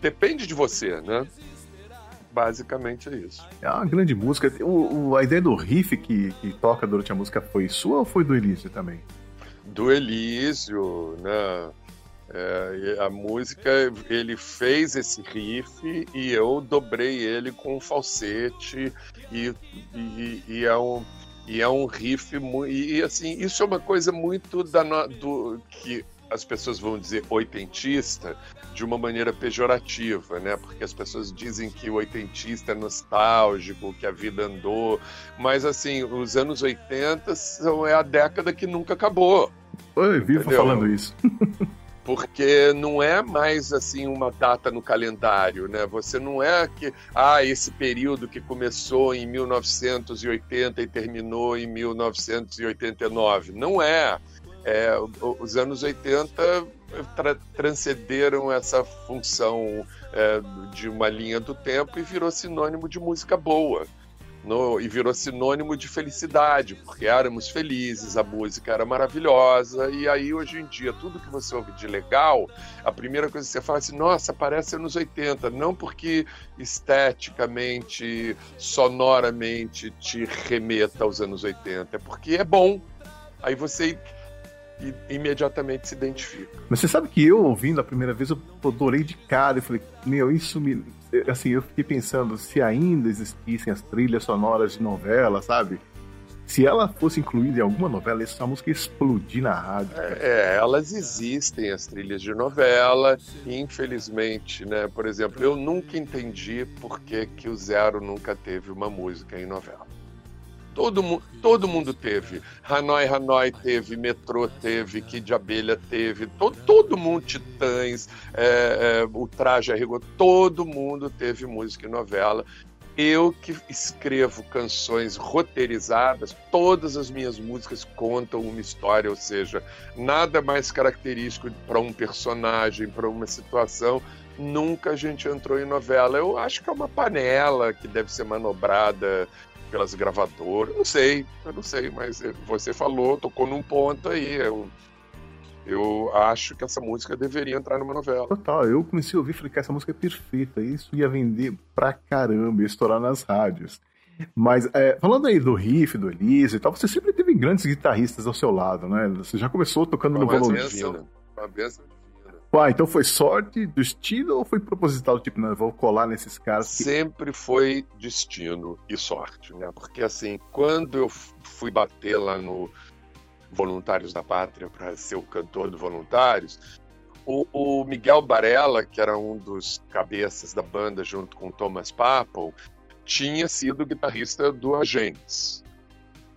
depende de você, né? Basicamente é isso. É uma grande música. O, o, a ideia do riff que, que toca durante a música foi sua ou foi do Elísio também? Do Elísio, né? É, a música, ele fez esse riff e eu dobrei ele com falsete e, e, e é um e é um riff e, e assim isso é uma coisa muito da do que as pessoas vão dizer oitentista de uma maneira pejorativa, né? Porque as pessoas dizem que o oitentista é nostálgico, que a vida andou, mas assim, os anos 80 são é a década que nunca acabou. Oi, vivo falando isso. *laughs* porque não é mais assim uma data no calendário, né? Você não é que ah, esse período que começou em 1980 e terminou em 1989. Não é. É, os anos 80 tra transcenderam essa função é, de uma linha do tempo e virou sinônimo de música boa. No, e virou sinônimo de felicidade, porque éramos felizes, a música era maravilhosa, e aí hoje em dia, tudo que você ouve de legal, a primeira coisa que você fala é assim, nossa, parece anos 80, não porque esteticamente, sonoramente te remeta aos anos 80, é porque é bom. Aí você imediatamente se identifica. Mas você sabe que eu, ouvindo a primeira vez, eu adorei de cara, eu falei, meu, isso me assim, eu fiquei pensando se ainda existissem as trilhas sonoras de novela, sabe? Se ela fosse incluída em alguma novela, essa música ia explodir na rádio. É, elas existem, as trilhas de novela, infelizmente, né? Por exemplo, eu nunca entendi por que, que o Zero nunca teve uma música em novela. Todo, mu todo mundo teve. Hanoi Hanoi teve, Metrô teve, Kid Abelha teve, to todo mundo, Titãs, é, é, o Traje a Rigor, todo mundo teve música e novela. Eu que escrevo canções roteirizadas, todas as minhas músicas contam uma história, ou seja, nada mais característico para um personagem, para uma situação. Nunca a gente entrou em novela. Eu acho que é uma panela que deve ser manobrada pelas gravadoras. Não sei, eu não sei, mas você falou, tocou num ponto aí. Eu, eu acho que essa música deveria entrar numa novela. Total, eu comecei a ouvir e falei que essa música é perfeita. Isso ia vender pra caramba, ia estourar nas rádios. Mas é, falando aí do riff, do Elise e tal, você sempre teve grandes guitarristas ao seu lado, né? Você já começou tocando uma no violão. Uma benção ah, então foi sorte, destino ou foi proposital? Tipo, não, vou colar nesses caras? Que... Sempre foi destino e sorte, né? Porque assim, quando eu fui bater lá no Voluntários da Pátria para ser o cantor do Voluntários, o, o, Miguel Barella, que era um dos cabeças da banda junto com Thomas Papel, tinha sido guitarrista do Agentes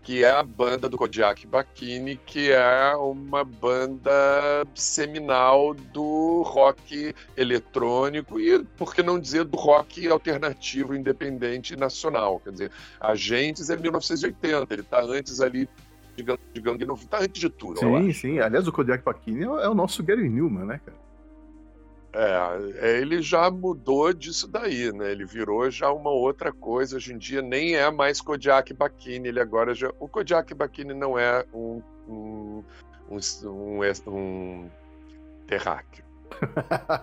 que é a banda do Kodiak Bakini, que é uma banda seminal do rock eletrônico e, por que não dizer, do rock alternativo, independente nacional. Quer dizer, Agentes é 1980, ele está antes ali de Gangue Novo, está antes de tudo. Sim, sim. Aliás, o Kodiak Bakini é o nosso Gary Newman, né, cara? É, é, ele já mudou disso daí, né? Ele virou já uma outra coisa. Hoje em dia nem é mais Kodiak Bakini. Ele agora já. O Kodiak Bakini não é um, um, um, um, um terráqueo.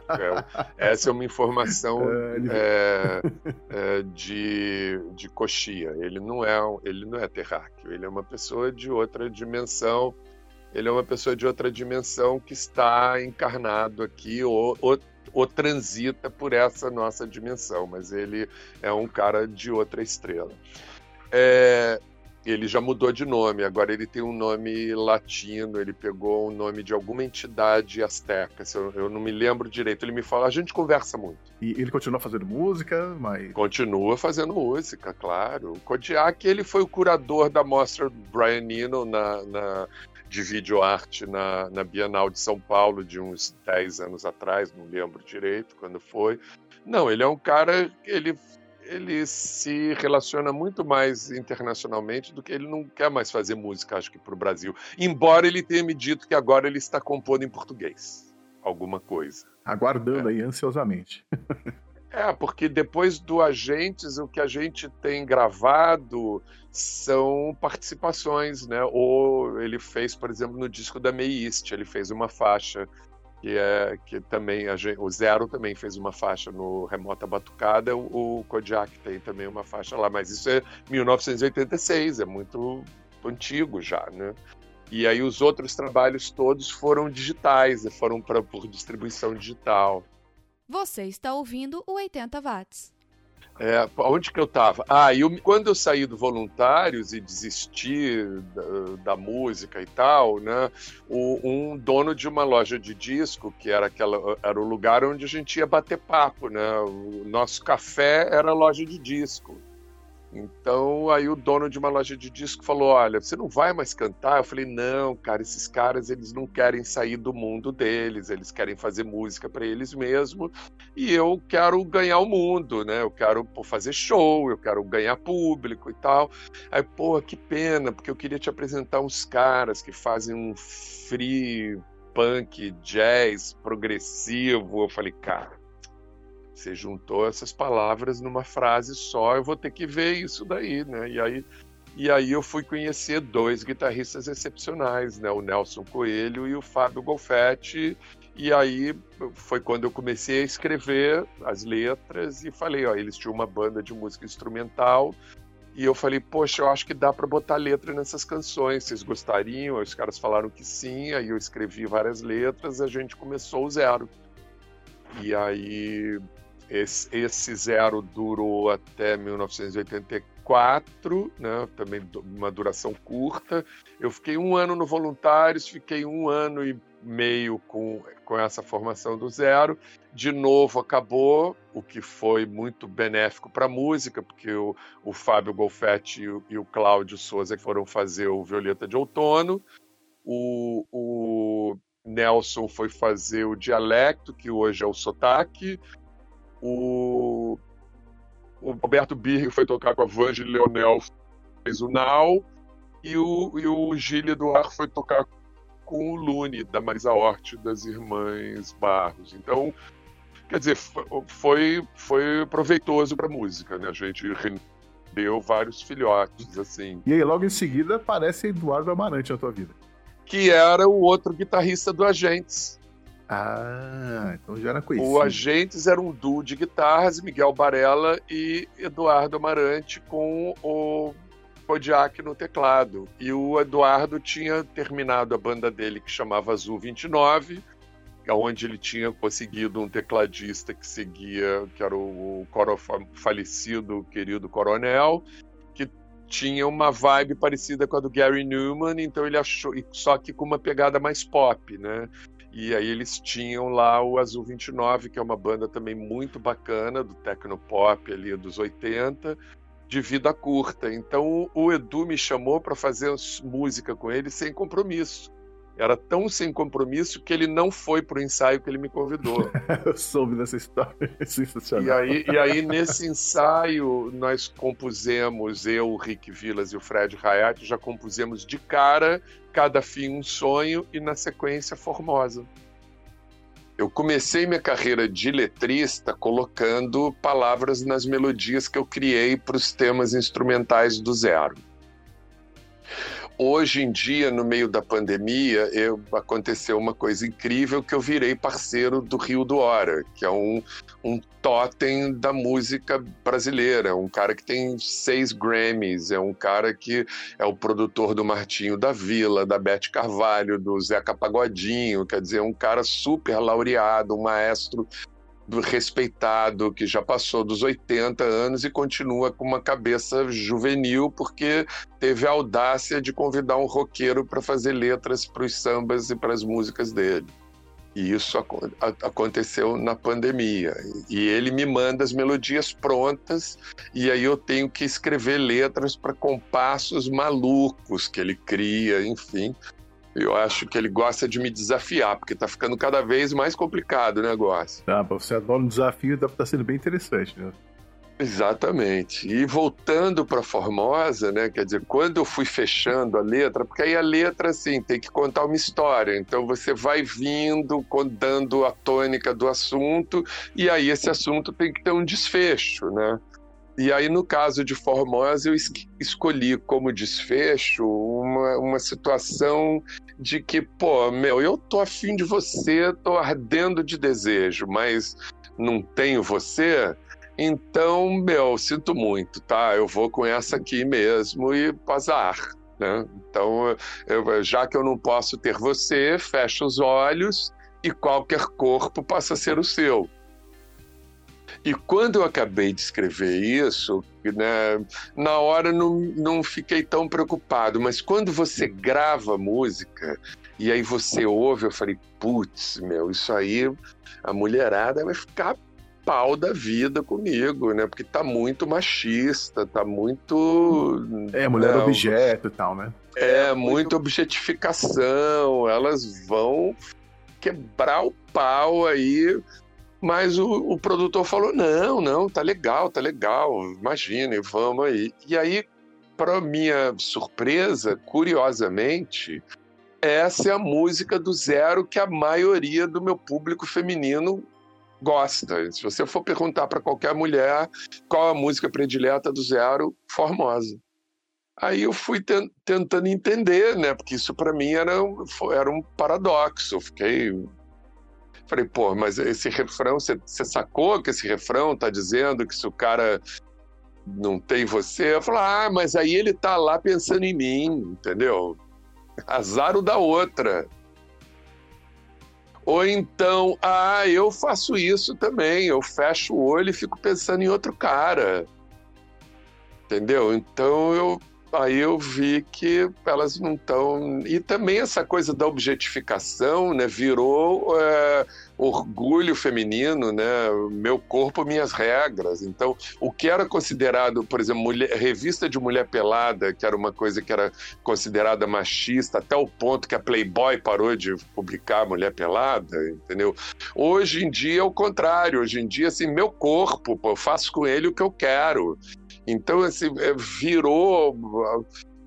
É, *laughs* essa é uma informação é, é, de, de coxia. Ele não é ele não é terráqueo. Ele é uma pessoa de outra dimensão ele é uma pessoa de outra dimensão que está encarnado aqui ou, ou, ou, transita por essa nossa dimensão, mas ele é um cara de outra estrela. É, ele já mudou de nome, agora ele tem um nome latino, ele pegou o um nome de alguma entidade asteca, eu, eu, não me lembro direito. Ele me fala, a gente conversa muito. E ele continua fazendo música, mas... Continua fazendo música, claro. O Kodiak, ele foi o curador da mostra Brian Eno na, na de videoarte na, na Bienal de São Paulo de uns 10 anos atrás, não lembro direito quando foi. Não, ele é um cara, ele, ele se relaciona muito mais internacionalmente do que ele não quer mais fazer música, acho que, para o Brasil. Embora ele tenha me dito que agora ele está compondo em português alguma coisa. Aguardando é. aí ansiosamente. *laughs* É, porque depois do Agentes, o que a gente tem gravado são participações, né? Ou ele fez, por exemplo, no disco da Meist, ele fez uma faixa que é que também a gente, o Zero também fez uma faixa no Remota Batucada, o, Kodiak tem também uma faixa lá, mas isso é 1986, é muito antigo já, né? E aí os outros trabalhos todos foram digitais, foram pra, por distribuição digital. Você está ouvindo o 80 watts. É, onde que eu estava? Ah, eu, quando eu saí do Voluntários e desisti da, da música e tal, né? O, um dono de uma loja de disco, que era, aquela, era o lugar onde a gente ia bater papo, né? O nosso café era loja de disco. Então, aí o dono de uma loja de disco falou: Olha, você não vai mais cantar? Eu falei: Não, cara, esses caras eles não querem sair do mundo deles, eles querem fazer música para eles mesmos e eu quero ganhar o mundo, né? Eu quero pô, fazer show, eu quero ganhar público e tal. Aí, pô, que pena, porque eu queria te apresentar uns caras que fazem um free punk, jazz, progressivo. Eu falei: Cara você juntou essas palavras numa frase só, eu vou ter que ver isso daí, né? E aí, e aí eu fui conhecer dois guitarristas excepcionais, né? O Nelson Coelho e o Fábio Golfetti. E aí foi quando eu comecei a escrever as letras e falei, ó, eles tinham uma banda de música instrumental e eu falei, poxa, eu acho que dá para botar letra nessas canções, vocês gostariam? Aí os caras falaram que sim, aí eu escrevi várias letras, a gente começou o zero. E aí esse, esse zero durou até 1984, né? também uma duração curta. Eu fiquei um ano no Voluntários, fiquei um ano e meio com, com essa formação do zero. De novo acabou, o que foi muito benéfico para a música, porque o, o Fábio Golfetti e o, e o Cláudio Souza foram fazer o Violeta de Outono. O, o Nelson foi fazer o dialecto, que hoje é o sotaque. O, o Roberto Birri foi tocar com a Vange Leonel, fez o Now. E o, e o Gilles Eduardo foi tocar com o Lune, da Marisa Hort, das Irmãs Barros. Então, quer dizer, foi, foi proveitoso para a música, né? A gente deu vários filhotes, assim. E aí, logo em seguida, aparece Eduardo Amarante na tua vida. Que era o outro guitarrista do Agentes. Ah, então já era conhecido. O Agentes era um duo de guitarras, Miguel Barella e Eduardo Amarante com o Kodiak no teclado. E o Eduardo tinha terminado a banda dele que chamava Azul 29, onde ele tinha conseguido um tecladista que seguia, que era o, o falecido querido Coronel, que tinha uma vibe parecida com a do Gary Newman, então ele achou, só que com uma pegada mais pop, né? E aí eles tinham lá o Azul 29, que é uma banda também muito bacana, do Tecnopop ali dos 80, de vida curta. Então o Edu me chamou para fazer música com ele sem compromisso. Era tão sem compromisso que ele não foi para o ensaio que ele me convidou. *laughs* Eu soube dessa história, é sensacional. E aí, e aí, nesse ensaio, nós compusemos, eu, o Rick Vilas e o Fred Hayat, já compusemos de cara cada fim um sonho e na sequência Formosa. Eu comecei minha carreira de letrista colocando palavras nas melodias que eu criei para os temas instrumentais do zero. Hoje em dia, no meio da pandemia, eu, aconteceu uma coisa incrível que eu virei parceiro do Rio do Hora, que é um, um totem da música brasileira. Um cara que tem seis Grammys, é um cara que é o produtor do Martinho da Vila, da Beth Carvalho, do Zeca Pagodinho, quer dizer, um cara super laureado, um maestro respeitado, que já passou dos 80 anos e continua com uma cabeça juvenil, porque teve a audácia de convidar um roqueiro para fazer letras para os sambas e para as músicas dele. E isso ac aconteceu na pandemia. E ele me manda as melodias prontas, e aí eu tenho que escrever letras para compassos malucos que ele cria, enfim. Eu acho que ele gosta de me desafiar, porque tá ficando cada vez mais complicado o negócio. Ah, você adora um desafio, tá sendo bem interessante, né? Exatamente. E voltando para Formosa, né? Quer dizer, quando eu fui fechando a letra, porque aí a letra, assim, tem que contar uma história. Então você vai vindo, dando a tônica do assunto, e aí esse assunto tem que ter um desfecho, né? E aí, no caso de Formosa, eu escolhi como desfecho uma, uma situação de que, pô, meu, eu tô afim de você, tô ardendo de desejo, mas não tenho você, então, meu, sinto muito, tá? Eu vou com essa aqui mesmo e pazar. Né? Então, eu, já que eu não posso ter você, fecha os olhos e qualquer corpo passa a ser o seu. E quando eu acabei de escrever isso, né, na hora não, não fiquei tão preocupado, mas quando você grava música e aí você ouve, eu falei, putz, meu, isso aí a mulherada vai ficar pau da vida comigo, né? Porque tá muito machista, tá muito. É, mulher não, objeto e tal, né? É, muita objetificação. Elas vão quebrar o pau aí mas o, o, produtor falou: não, não, tá legal, tá legal, imagine, vamos aí. E aí, para minha surpresa, curiosamente, essa é a música do zero que a maioria do meu público feminino gosta. Se você for perguntar para qualquer mulher qual a música predileta do Zero, Formosa. Aí eu fui tentando entender, né? Porque isso para mim era, era um paradoxo. Eu fiquei. Falei, pô, mas esse refrão, você, sacou que esse refrão tá dizendo que se o cara não tem você, eu falo, ah, mas aí ele tá lá pensando em mim, entendeu? Azar o da outra. Ou então, ah, eu faço isso também, eu fecho o olho e fico pensando em outro cara. Entendeu? Então eu aí eu vi que elas não estão. E também essa coisa da objetificação né, virou é, orgulho feminino, né? Meu corpo, minhas regras. Então, o que era considerado, por exemplo, mulher, revista de mulher pelada, que era uma coisa que era considerada machista, até o ponto que a Playboy parou de publicar mulher pelada, entendeu? Hoje em dia é o contrário. Hoje em dia, assim, meu corpo, pô, eu faço com ele o que eu quero. Então, assim, é, virou.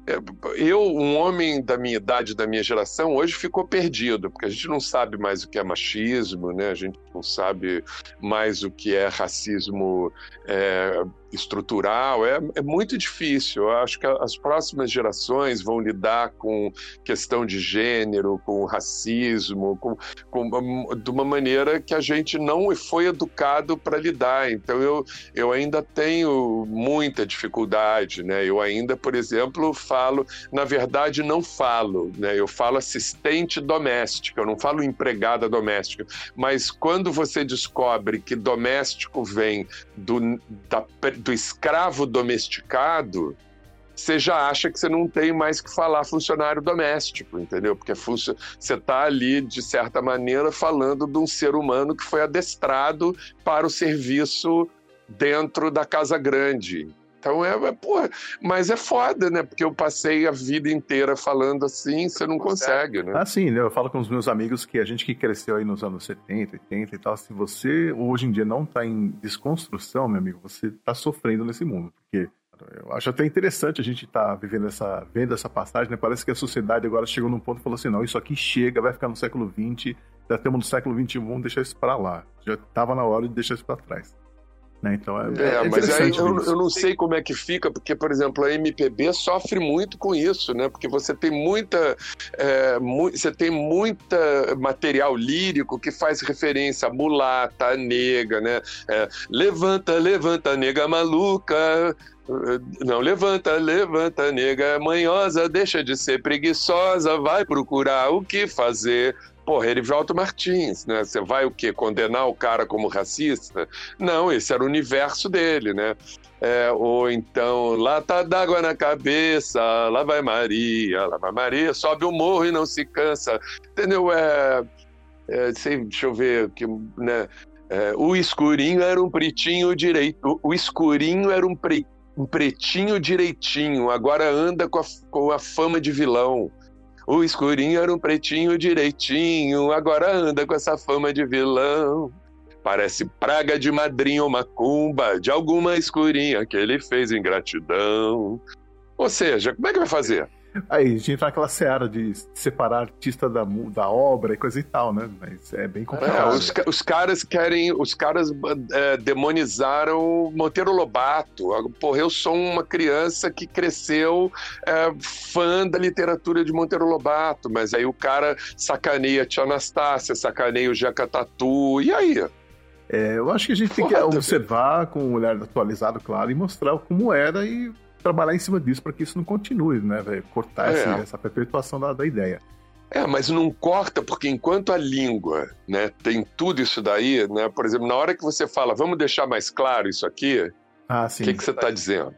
É, eu, um homem da minha idade, da minha geração, hoje ficou perdido, porque a gente não sabe mais o que é machismo, né? a gente não sabe mais o que é racismo é, estrutural, é, é muito difícil. Eu acho que as próximas gerações vão lidar com questão de gênero, com racismo, com, com de uma maneira que a gente não foi educado para lidar. Então eu, eu ainda tenho muita dificuldade, né? Eu ainda, por exemplo, falo, na verdade não falo, né? Eu falo assistente doméstica, eu não falo empregada doméstica, mas quando você descobre que doméstico vem do, da, do escravo domesticado, você já acha que você não tem mais que falar funcionário doméstico, entendeu? Porque você está ali, de certa maneira, falando de um ser humano que foi adestrado para o serviço dentro da casa grande. Então é, é porra, mas é foda, né? Porque eu passei a vida inteira falando assim, você não consegue, né? Assim, né? Eu falo com os meus amigos que a gente que cresceu aí nos anos 70, 80 e tal, se você hoje em dia não tá em desconstrução, meu amigo, você tá sofrendo nesse mundo, porque eu acho até interessante a gente estar tá vivendo essa, vendo essa passagem, né? Parece que a sociedade agora chegou num ponto e falou assim: não, isso aqui chega, vai ficar no século XX, já estamos no século XXI, vamos deixar isso para lá. Já estava na hora de deixar isso para trás. Né? Então é, é, é mas aí eu, eu, não sei como é que fica, porque, por exemplo, a MPB sofre muito com isso, né? Porque você tem muita. É, mu você tem muita material lírico que faz referência a mulata, a nega, né? É, levanta, levanta, nega maluca. Não, levanta, levanta, nega manhosa, deixa de ser preguiçosa, vai procurar o que fazer. Porra, Erivelto Martins, né? Você vai o quê? Condenar o cara como racista? Não, esse era o universo dele, né? É, ou então, lata d'água na cabeça, lá vai Maria, lá vai Maria, sobe o morro e não se cansa. Entendeu? É, é, sei, deixa eu ver, que, né? É, o escurinho era um pretinho direito, o escurinho era um, pre, um pretinho direitinho, agora anda com a, com a fama de vilão. O escurinho era um pretinho direitinho, agora anda com essa fama de vilão. Parece praga de madrinha ou macumba, de alguma escurinha que ele fez em gratidão. Ou seja, como é que vai fazer? Aí a gente entra naquela seara de separar artista da, da obra e coisa e tal, né? Mas é bem complicado. É, os, os, caras querem. Os caras é, demonizaram Monteiro Lobato. Porra, eu sou uma criança que cresceu é, fã da literatura de Monteiro Lobato, mas aí o cara sacaneia a Tia Anastácia, sacaneia o Jeca Tatu, e aí? É, eu acho que a gente tem que observar com um olhar atualizado, claro, e mostrar como era e trabalhar em cima disso para que isso não continue, né, velho? Cortar é. essa, essa perpetuação da, da ideia. É, mas não corta, porque enquanto a língua né, tem tudo isso daí, né? Por exemplo, na hora que você fala, vamos deixar mais claro isso aqui, ah, o que, que você está dizendo?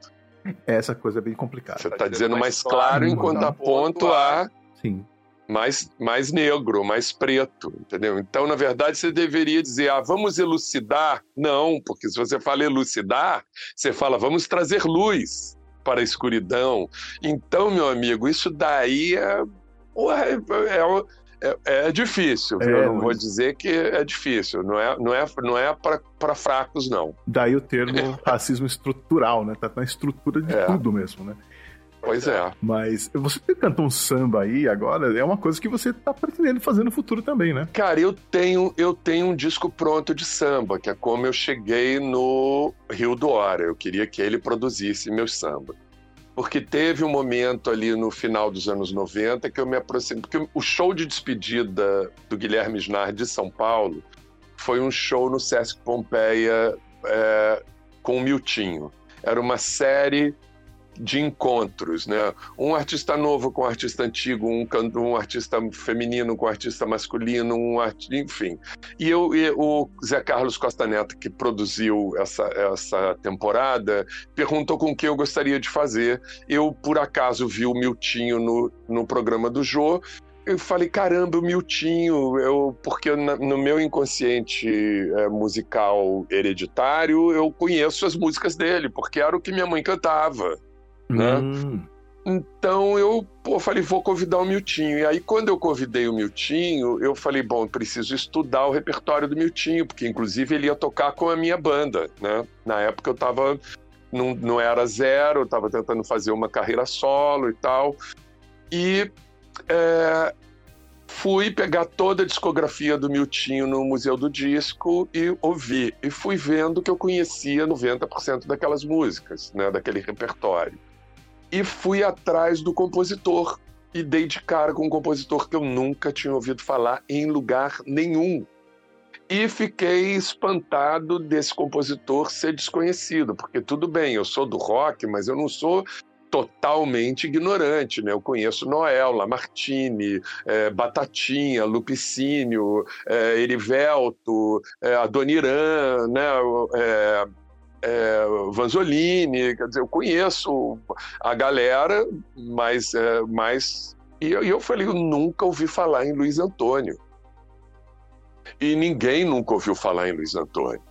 Essa coisa é bem complicada. Você está dizendo mais claro enquanto aponto a Sim. mais, mais negro, mais preto, entendeu? Então, na verdade, você deveria dizer, ah, vamos elucidar. Não, porque se você fala elucidar, você fala, vamos trazer luz para a escuridão. Então, meu amigo, isso daí é, é, é, é difícil. É, eu não vou dizer que é difícil. Não é, não é, não é para fracos, não. Daí o termo *laughs* racismo estrutural, né? Tá na estrutura de é. tudo mesmo, né? Pois é. Mas você cantou um samba aí agora, é uma coisa que você tá pretendendo fazer no futuro também, né? Cara, eu tenho, eu tenho um disco pronto de samba, que é como eu cheguei no Rio do Hora. Eu queria que ele produzisse meus samba. Porque teve um momento ali no final dos anos 90 que eu me aproximei. Porque o show de despedida do Guilherme Snar de São Paulo foi um show no Sesc Pompeia é, com o Miltinho. Era uma série de encontros, né? Um artista novo com um artista antigo, um, um artista feminino com um artista masculino, um art... enfim. E, eu, e o Zé Carlos Costa Neto, que produziu essa, essa temporada, perguntou com o que eu gostaria de fazer. Eu, por acaso, vi o Miltinho no, no programa do Jô, eu falei, caramba, o Miltinho, eu, porque no meu inconsciente é, musical hereditário, eu conheço as músicas dele, porque era o que minha mãe cantava né? Hum. Então eu pô, falei, vou convidar o Miltinho. E aí, quando eu convidei o Miltinho, eu falei, bom, preciso estudar o repertório do Miltinho, porque inclusive ele ia tocar com a minha banda, né? Na época eu tava. Não, não era zero, eu tava tentando fazer uma carreira solo e tal. E é, fui pegar toda a discografia do Miltinho no Museu do Disco e ouvi. E fui vendo que eu conhecia 90% daquelas músicas, né? Daquele repertório e fui atrás do compositor e dei de cara com um compositor que eu nunca tinha ouvido falar em lugar nenhum. E fiquei espantado desse compositor ser desconhecido, porque tudo bem, eu sou do rock, mas eu não sou totalmente ignorante, né? Eu conheço Noel, Lamartine, é, Batatinha, Lupicínio, é, Erivelto, é, Adoniran, né? É, é, Vanzolini, quer dizer, eu conheço a galera, mas, é, mas e, e eu falei, eu nunca ouvi falar em Luiz Antônio. E ninguém nunca ouviu falar em Luiz Antônio.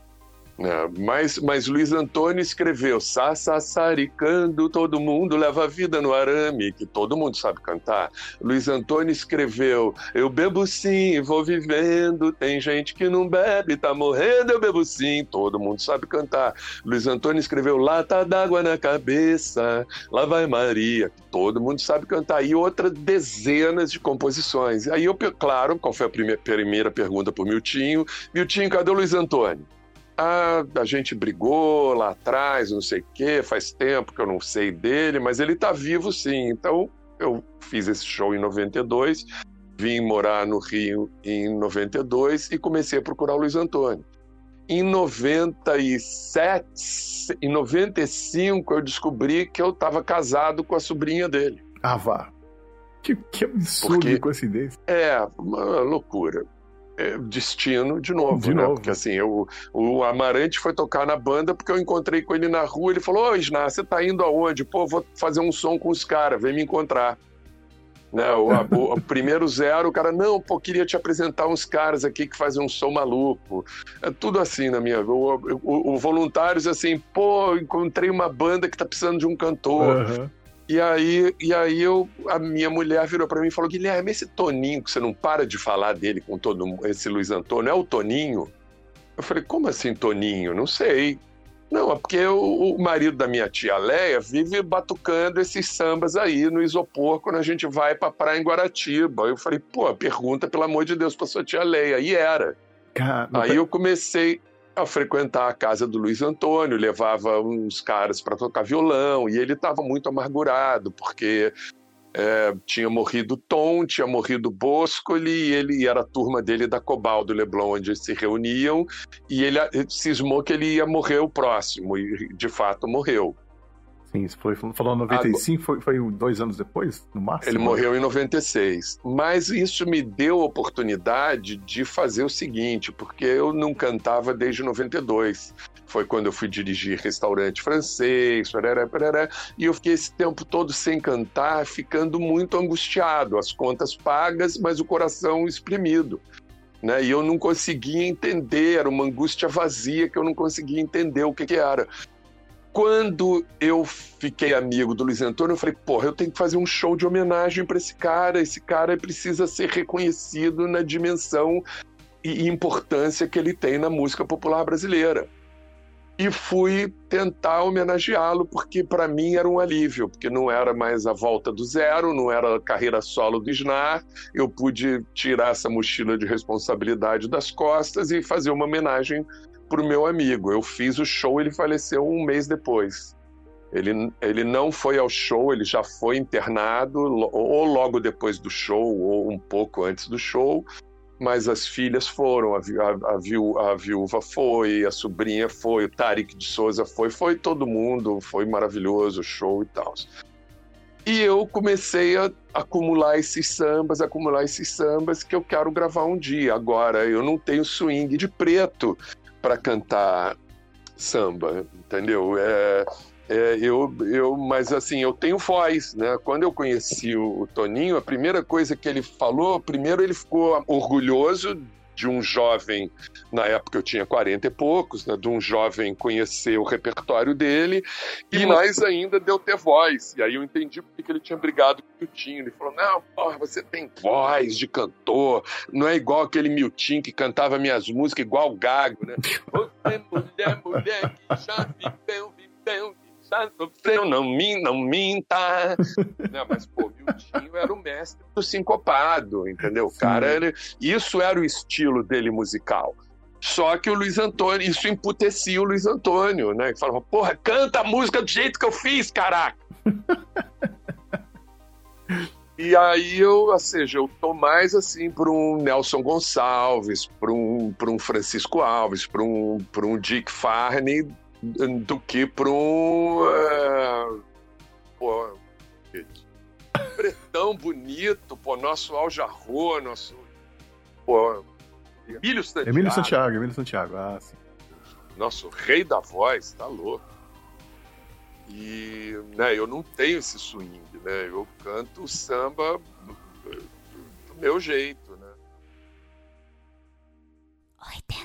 É, mas, mas Luiz Antônio escreveu Sassaricando, todo mundo leva a vida no arame, que todo mundo sabe cantar. Luiz Antônio escreveu Eu bebo sim, vou vivendo, tem gente que não bebe, tá morrendo, eu bebo sim, todo mundo sabe cantar. Luiz Antônio escreveu Lata d'água na cabeça, lá vai Maria, todo mundo sabe cantar. E outras dezenas de composições. Aí eu, claro, qual foi a primeira, primeira pergunta para o Miltinho? Miltinho, cadê o Luiz Antônio? Ah, a gente brigou lá atrás, não sei o quê, faz tempo que eu não sei dele, mas ele tá vivo sim. Então eu fiz esse show em 92, vim morar no Rio em 92 e comecei a procurar o Luiz Antônio. Em 97, em 95 eu descobri que eu estava casado com a sobrinha dele. Ah, vá. Que, que absurdo Porque, coincidência. É, uma loucura. É, destino de novo, de né? Novo. Porque assim, eu, o Amarante foi tocar na banda porque eu encontrei com ele na rua. Ele falou: Ô, Isná, você tá indo aonde? Pô, vou fazer um som com os caras, vem me encontrar. Né, o, o, o, primeiro zero, o cara, não, pô, queria te apresentar uns caras aqui que fazem um som maluco. É tudo assim na minha. O, o, o voluntários, assim, pô, encontrei uma banda que tá precisando de um cantor. Uhum. E aí, e aí eu, a minha mulher virou para mim e falou: Guilherme, esse Toninho que você não para de falar dele com todo esse Luiz Antônio, é o Toninho? Eu falei: como assim Toninho? Não sei. Não, é porque o, o marido da minha tia Leia vive batucando esses sambas aí no isopor quando a gente vai pra praia em Guaratiba. Eu falei: pô, pergunta pelo amor de Deus pra sua tia Leia. E era. aí eu comecei a frequentar a casa do Luiz Antônio, levava uns caras para tocar violão, e ele estava muito amargurado, porque é, tinha morrido Tom, tinha morrido Boscoli, e ele era a turma dele da Cobal do Leblon, onde eles se reuniam, e ele cismou que ele ia morrer o próximo, e de fato morreu. Sim, isso foi, falou 95, foi, foi dois anos depois, no máximo? Ele morreu em 96. Mas isso me deu a oportunidade de fazer o seguinte, porque eu não cantava desde 92. Foi quando eu fui dirigir restaurante francês, parará, parará, e eu fiquei esse tempo todo sem cantar, ficando muito angustiado, as contas pagas, mas o coração exprimido. Né? E eu não conseguia entender, era uma angústia vazia que eu não conseguia entender o que, que era. Quando eu fiquei amigo do Luiz Antônio, eu falei, porra, eu tenho que fazer um show de homenagem para esse cara. Esse cara precisa ser reconhecido na dimensão e importância que ele tem na música popular brasileira. e fui tentar homenageá-lo, porque para mim era um alívio, porque não era mais a volta do zero, não era a carreira solo do Snar, eu pude tirar essa mochila de responsabilidade das costas e fazer uma homenagem para o meu amigo. Eu fiz o show, ele faleceu um mês depois. Ele, ele não foi ao show, ele já foi internado, ou logo depois do show, ou um pouco antes do show, mas as filhas foram, a, a, a, viú, a, viúva foi, a sobrinha foi, o Tarik de Souza foi, foi todo mundo, foi maravilhoso o show e tal. E eu comecei a acumular esses sambas, acumular esses sambas que eu quero gravar um dia. Agora, eu não tenho swing de preto para cantar samba, entendeu? É, é, eu, eu, mas assim, eu tenho voz, né? Quando eu conheci o, o Toninho, a primeira coisa que ele falou, primeiro ele ficou orgulhoso de um jovem, na época eu tinha 40 e poucos, né, de um jovem conhecer o repertório dele, e mais ainda de eu ter voz. E aí eu entendi porque ele tinha brigado com o Miltinho. Ele falou: Não, porra, você tem voz de cantor, não é igual aquele Miltinho que cantava minhas músicas igual o Gago, né? *laughs* Você, mulher, mulher que já viveu, viveu, sofreu, não, min, não minta. *laughs* né? Mas, pô, Miltinho era o mestre do sincopado, entendeu? O cara, ele, isso era o estilo dele musical. Só que o Luiz Antônio, isso emputecia o Luiz Antônio, né? Que falava, porra, canta a música do jeito que eu fiz, caraca! *laughs* E aí eu, ou seja, eu tô mais assim para um Nelson Gonçalves, para um, um Francisco Alves, para um, um Dick Farney do que para um. É, pô, pretão bonito, pô, nosso Aljarro, nosso. Pô, Emílio Santiago. Emílio Santiago, Emílio Santiago, ah, sim. Nosso rei da voz, tá louco. E né, eu não tenho esse swing, né? Eu canto samba do, do meu jeito, né? 80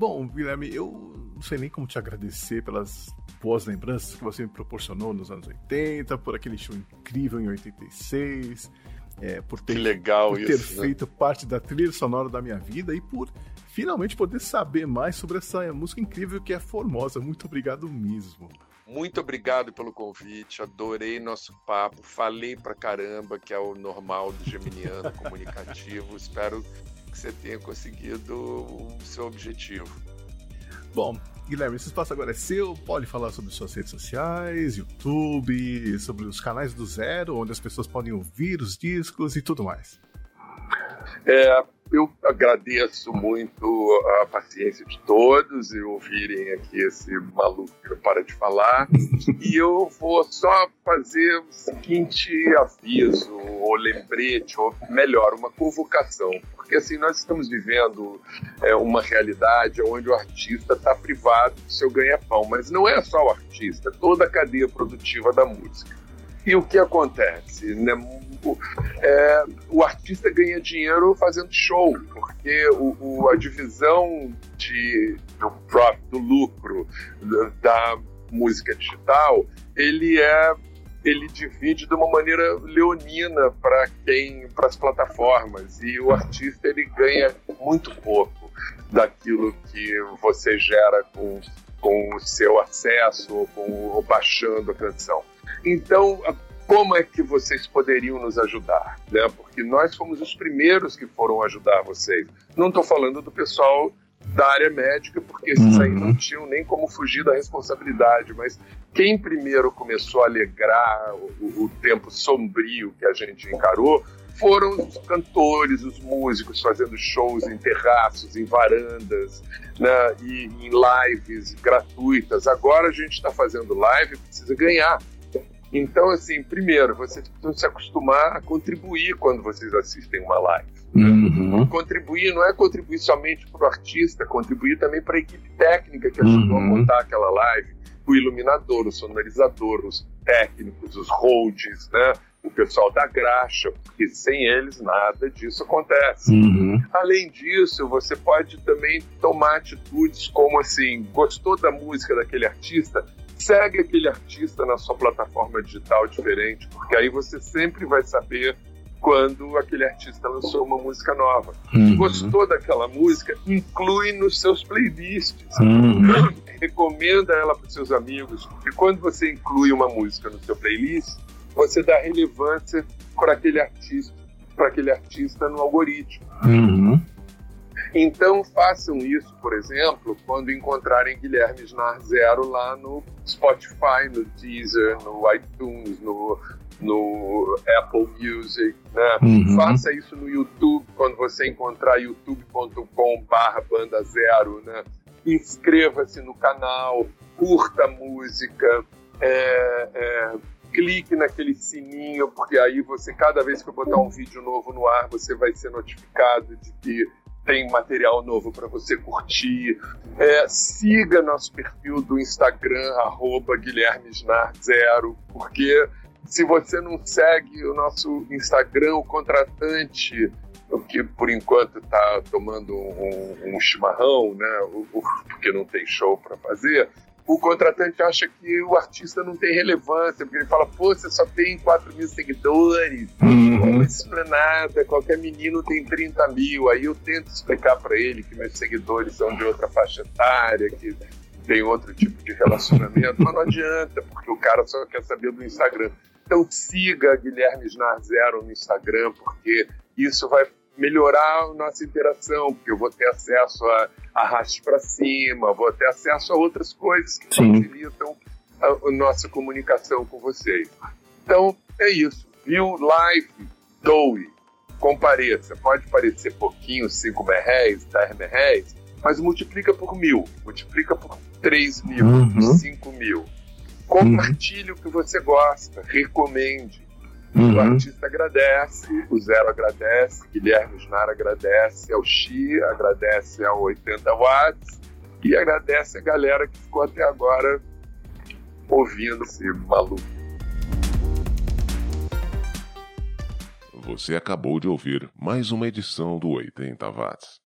Bom, Guilherme, eu não sei nem como te agradecer pelas boas lembranças que você me proporcionou nos anos 80, por aquele show incrível em 86, é, por ter, legal por ter isso, né? feito parte da trilha sonora da minha vida e por finalmente poder saber mais sobre essa música incrível que é Formosa. Muito obrigado mesmo. Muito obrigado pelo convite, adorei nosso papo, falei pra caramba, que é o normal do geminiano *laughs* comunicativo. Espero que você tenha conseguido o seu objetivo. Bom, Guilherme, esse espaço agora é seu. Pode falar sobre suas redes sociais, YouTube, sobre os canais do Zero, onde as pessoas podem ouvir os discos e tudo mais. É, eu agradeço muito a paciência de todos e ouvirem aqui esse maluco que não para de falar. *laughs* e eu vou só fazer o seguinte aviso, ou lembrete, ou melhor, uma convocação. Porque assim, nós estamos vivendo é, uma realidade onde o artista está privado do seu ganha-pão. Mas não é só o artista, é toda a cadeia produtiva da música. E o que acontece? Né? É, o artista ganha dinheiro fazendo show, porque o, o, a divisão de, do profit, do lucro da música digital, ele é ele divide de uma maneira leonina para quem para as plataformas e o artista ele ganha muito pouco daquilo que você gera com, com o seu acesso ou, com, ou baixando a canção. Então, como é que vocês poderiam nos ajudar? Né? Porque nós fomos os primeiros que foram ajudar vocês. Não estou falando do pessoal da área médica, porque esses uhum. aí não tinham nem como fugir da responsabilidade, mas quem primeiro começou a alegrar o, o tempo sombrio que a gente encarou foram os cantores, os músicos fazendo shows em terraços, em varandas, né, e em lives gratuitas. Agora a gente está fazendo live, precisa ganhar. Então, assim, primeiro, vocês precisam se acostumar a contribuir quando vocês assistem uma live. Uhum. Contribuir não é contribuir somente para o artista, contribuir também para a equipe técnica que ajudou uhum. a montar aquela live, o iluminador, o sonorizador, os técnicos, os holds, né? o pessoal da graxa, porque sem eles nada disso acontece. Uhum. Além disso, você pode também tomar atitudes como assim, gostou da música daquele artista, segue aquele artista na sua plataforma digital diferente, porque aí você sempre vai saber quando aquele artista lançou uma música nova. Uhum. Gostou daquela música? Inclui nos seus playlists. Uhum. *laughs* Recomenda ela para os seus amigos. E quando você inclui uma música no seu playlist, você dá relevância para aquele artista, para aquele artista no algoritmo. Uhum. Então façam isso, por exemplo, quando encontrarem Guilherme Snar Zero lá no Spotify, no Deezer, no iTunes, no, no Apple Music, né? Uhum. Faça isso no YouTube, quando você encontrar youtube.com barra banda zero, né? Inscreva-se no canal, curta a música, é, é, clique naquele sininho, porque aí você, cada vez que eu botar um vídeo novo no ar, você vai ser notificado de que tem material novo para você curtir. É, siga nosso perfil do Instagram, arroba Zero, porque se você não segue o nosso Instagram, o contratante, que por enquanto está tomando um, um, chimarrão, né, porque não tem show para fazer, o contratante acha que o artista não tem relevância, porque ele fala, pô, você só tem 4 mil seguidores, Uhum. isso não é nada, qualquer menino tem 30 mil. Aí eu tento explicar para ele que meus seguidores são de outra faixa etária, que tem outro tipo de relacionamento, mas não adianta, porque o cara só quer saber do Instagram. Então siga Guilherme Snar Zero no Instagram, porque isso vai melhorar a nossa interação, porque eu vou ter acesso a arraste para cima, vou ter acesso a outras coisas que Sim. facilitam a, a nossa comunicação com vocês. Então, é isso. Viu? Live, doe, compareça. Pode parecer pouquinho, 5 reais, 10 reais, mas multiplica por mil, multiplica por 3 mil, Uhum. por 5 mil. Compartilhe o que você gosta, recomende. O Uhum. artista agradece, o Zero agradece, Guilherme Snar agradece, ao Xi agradece ao 80 Watts e agradece a galera que ficou até agora ouvindo esse maluco. Você acabou de ouvir mais uma edição do 80 Watts.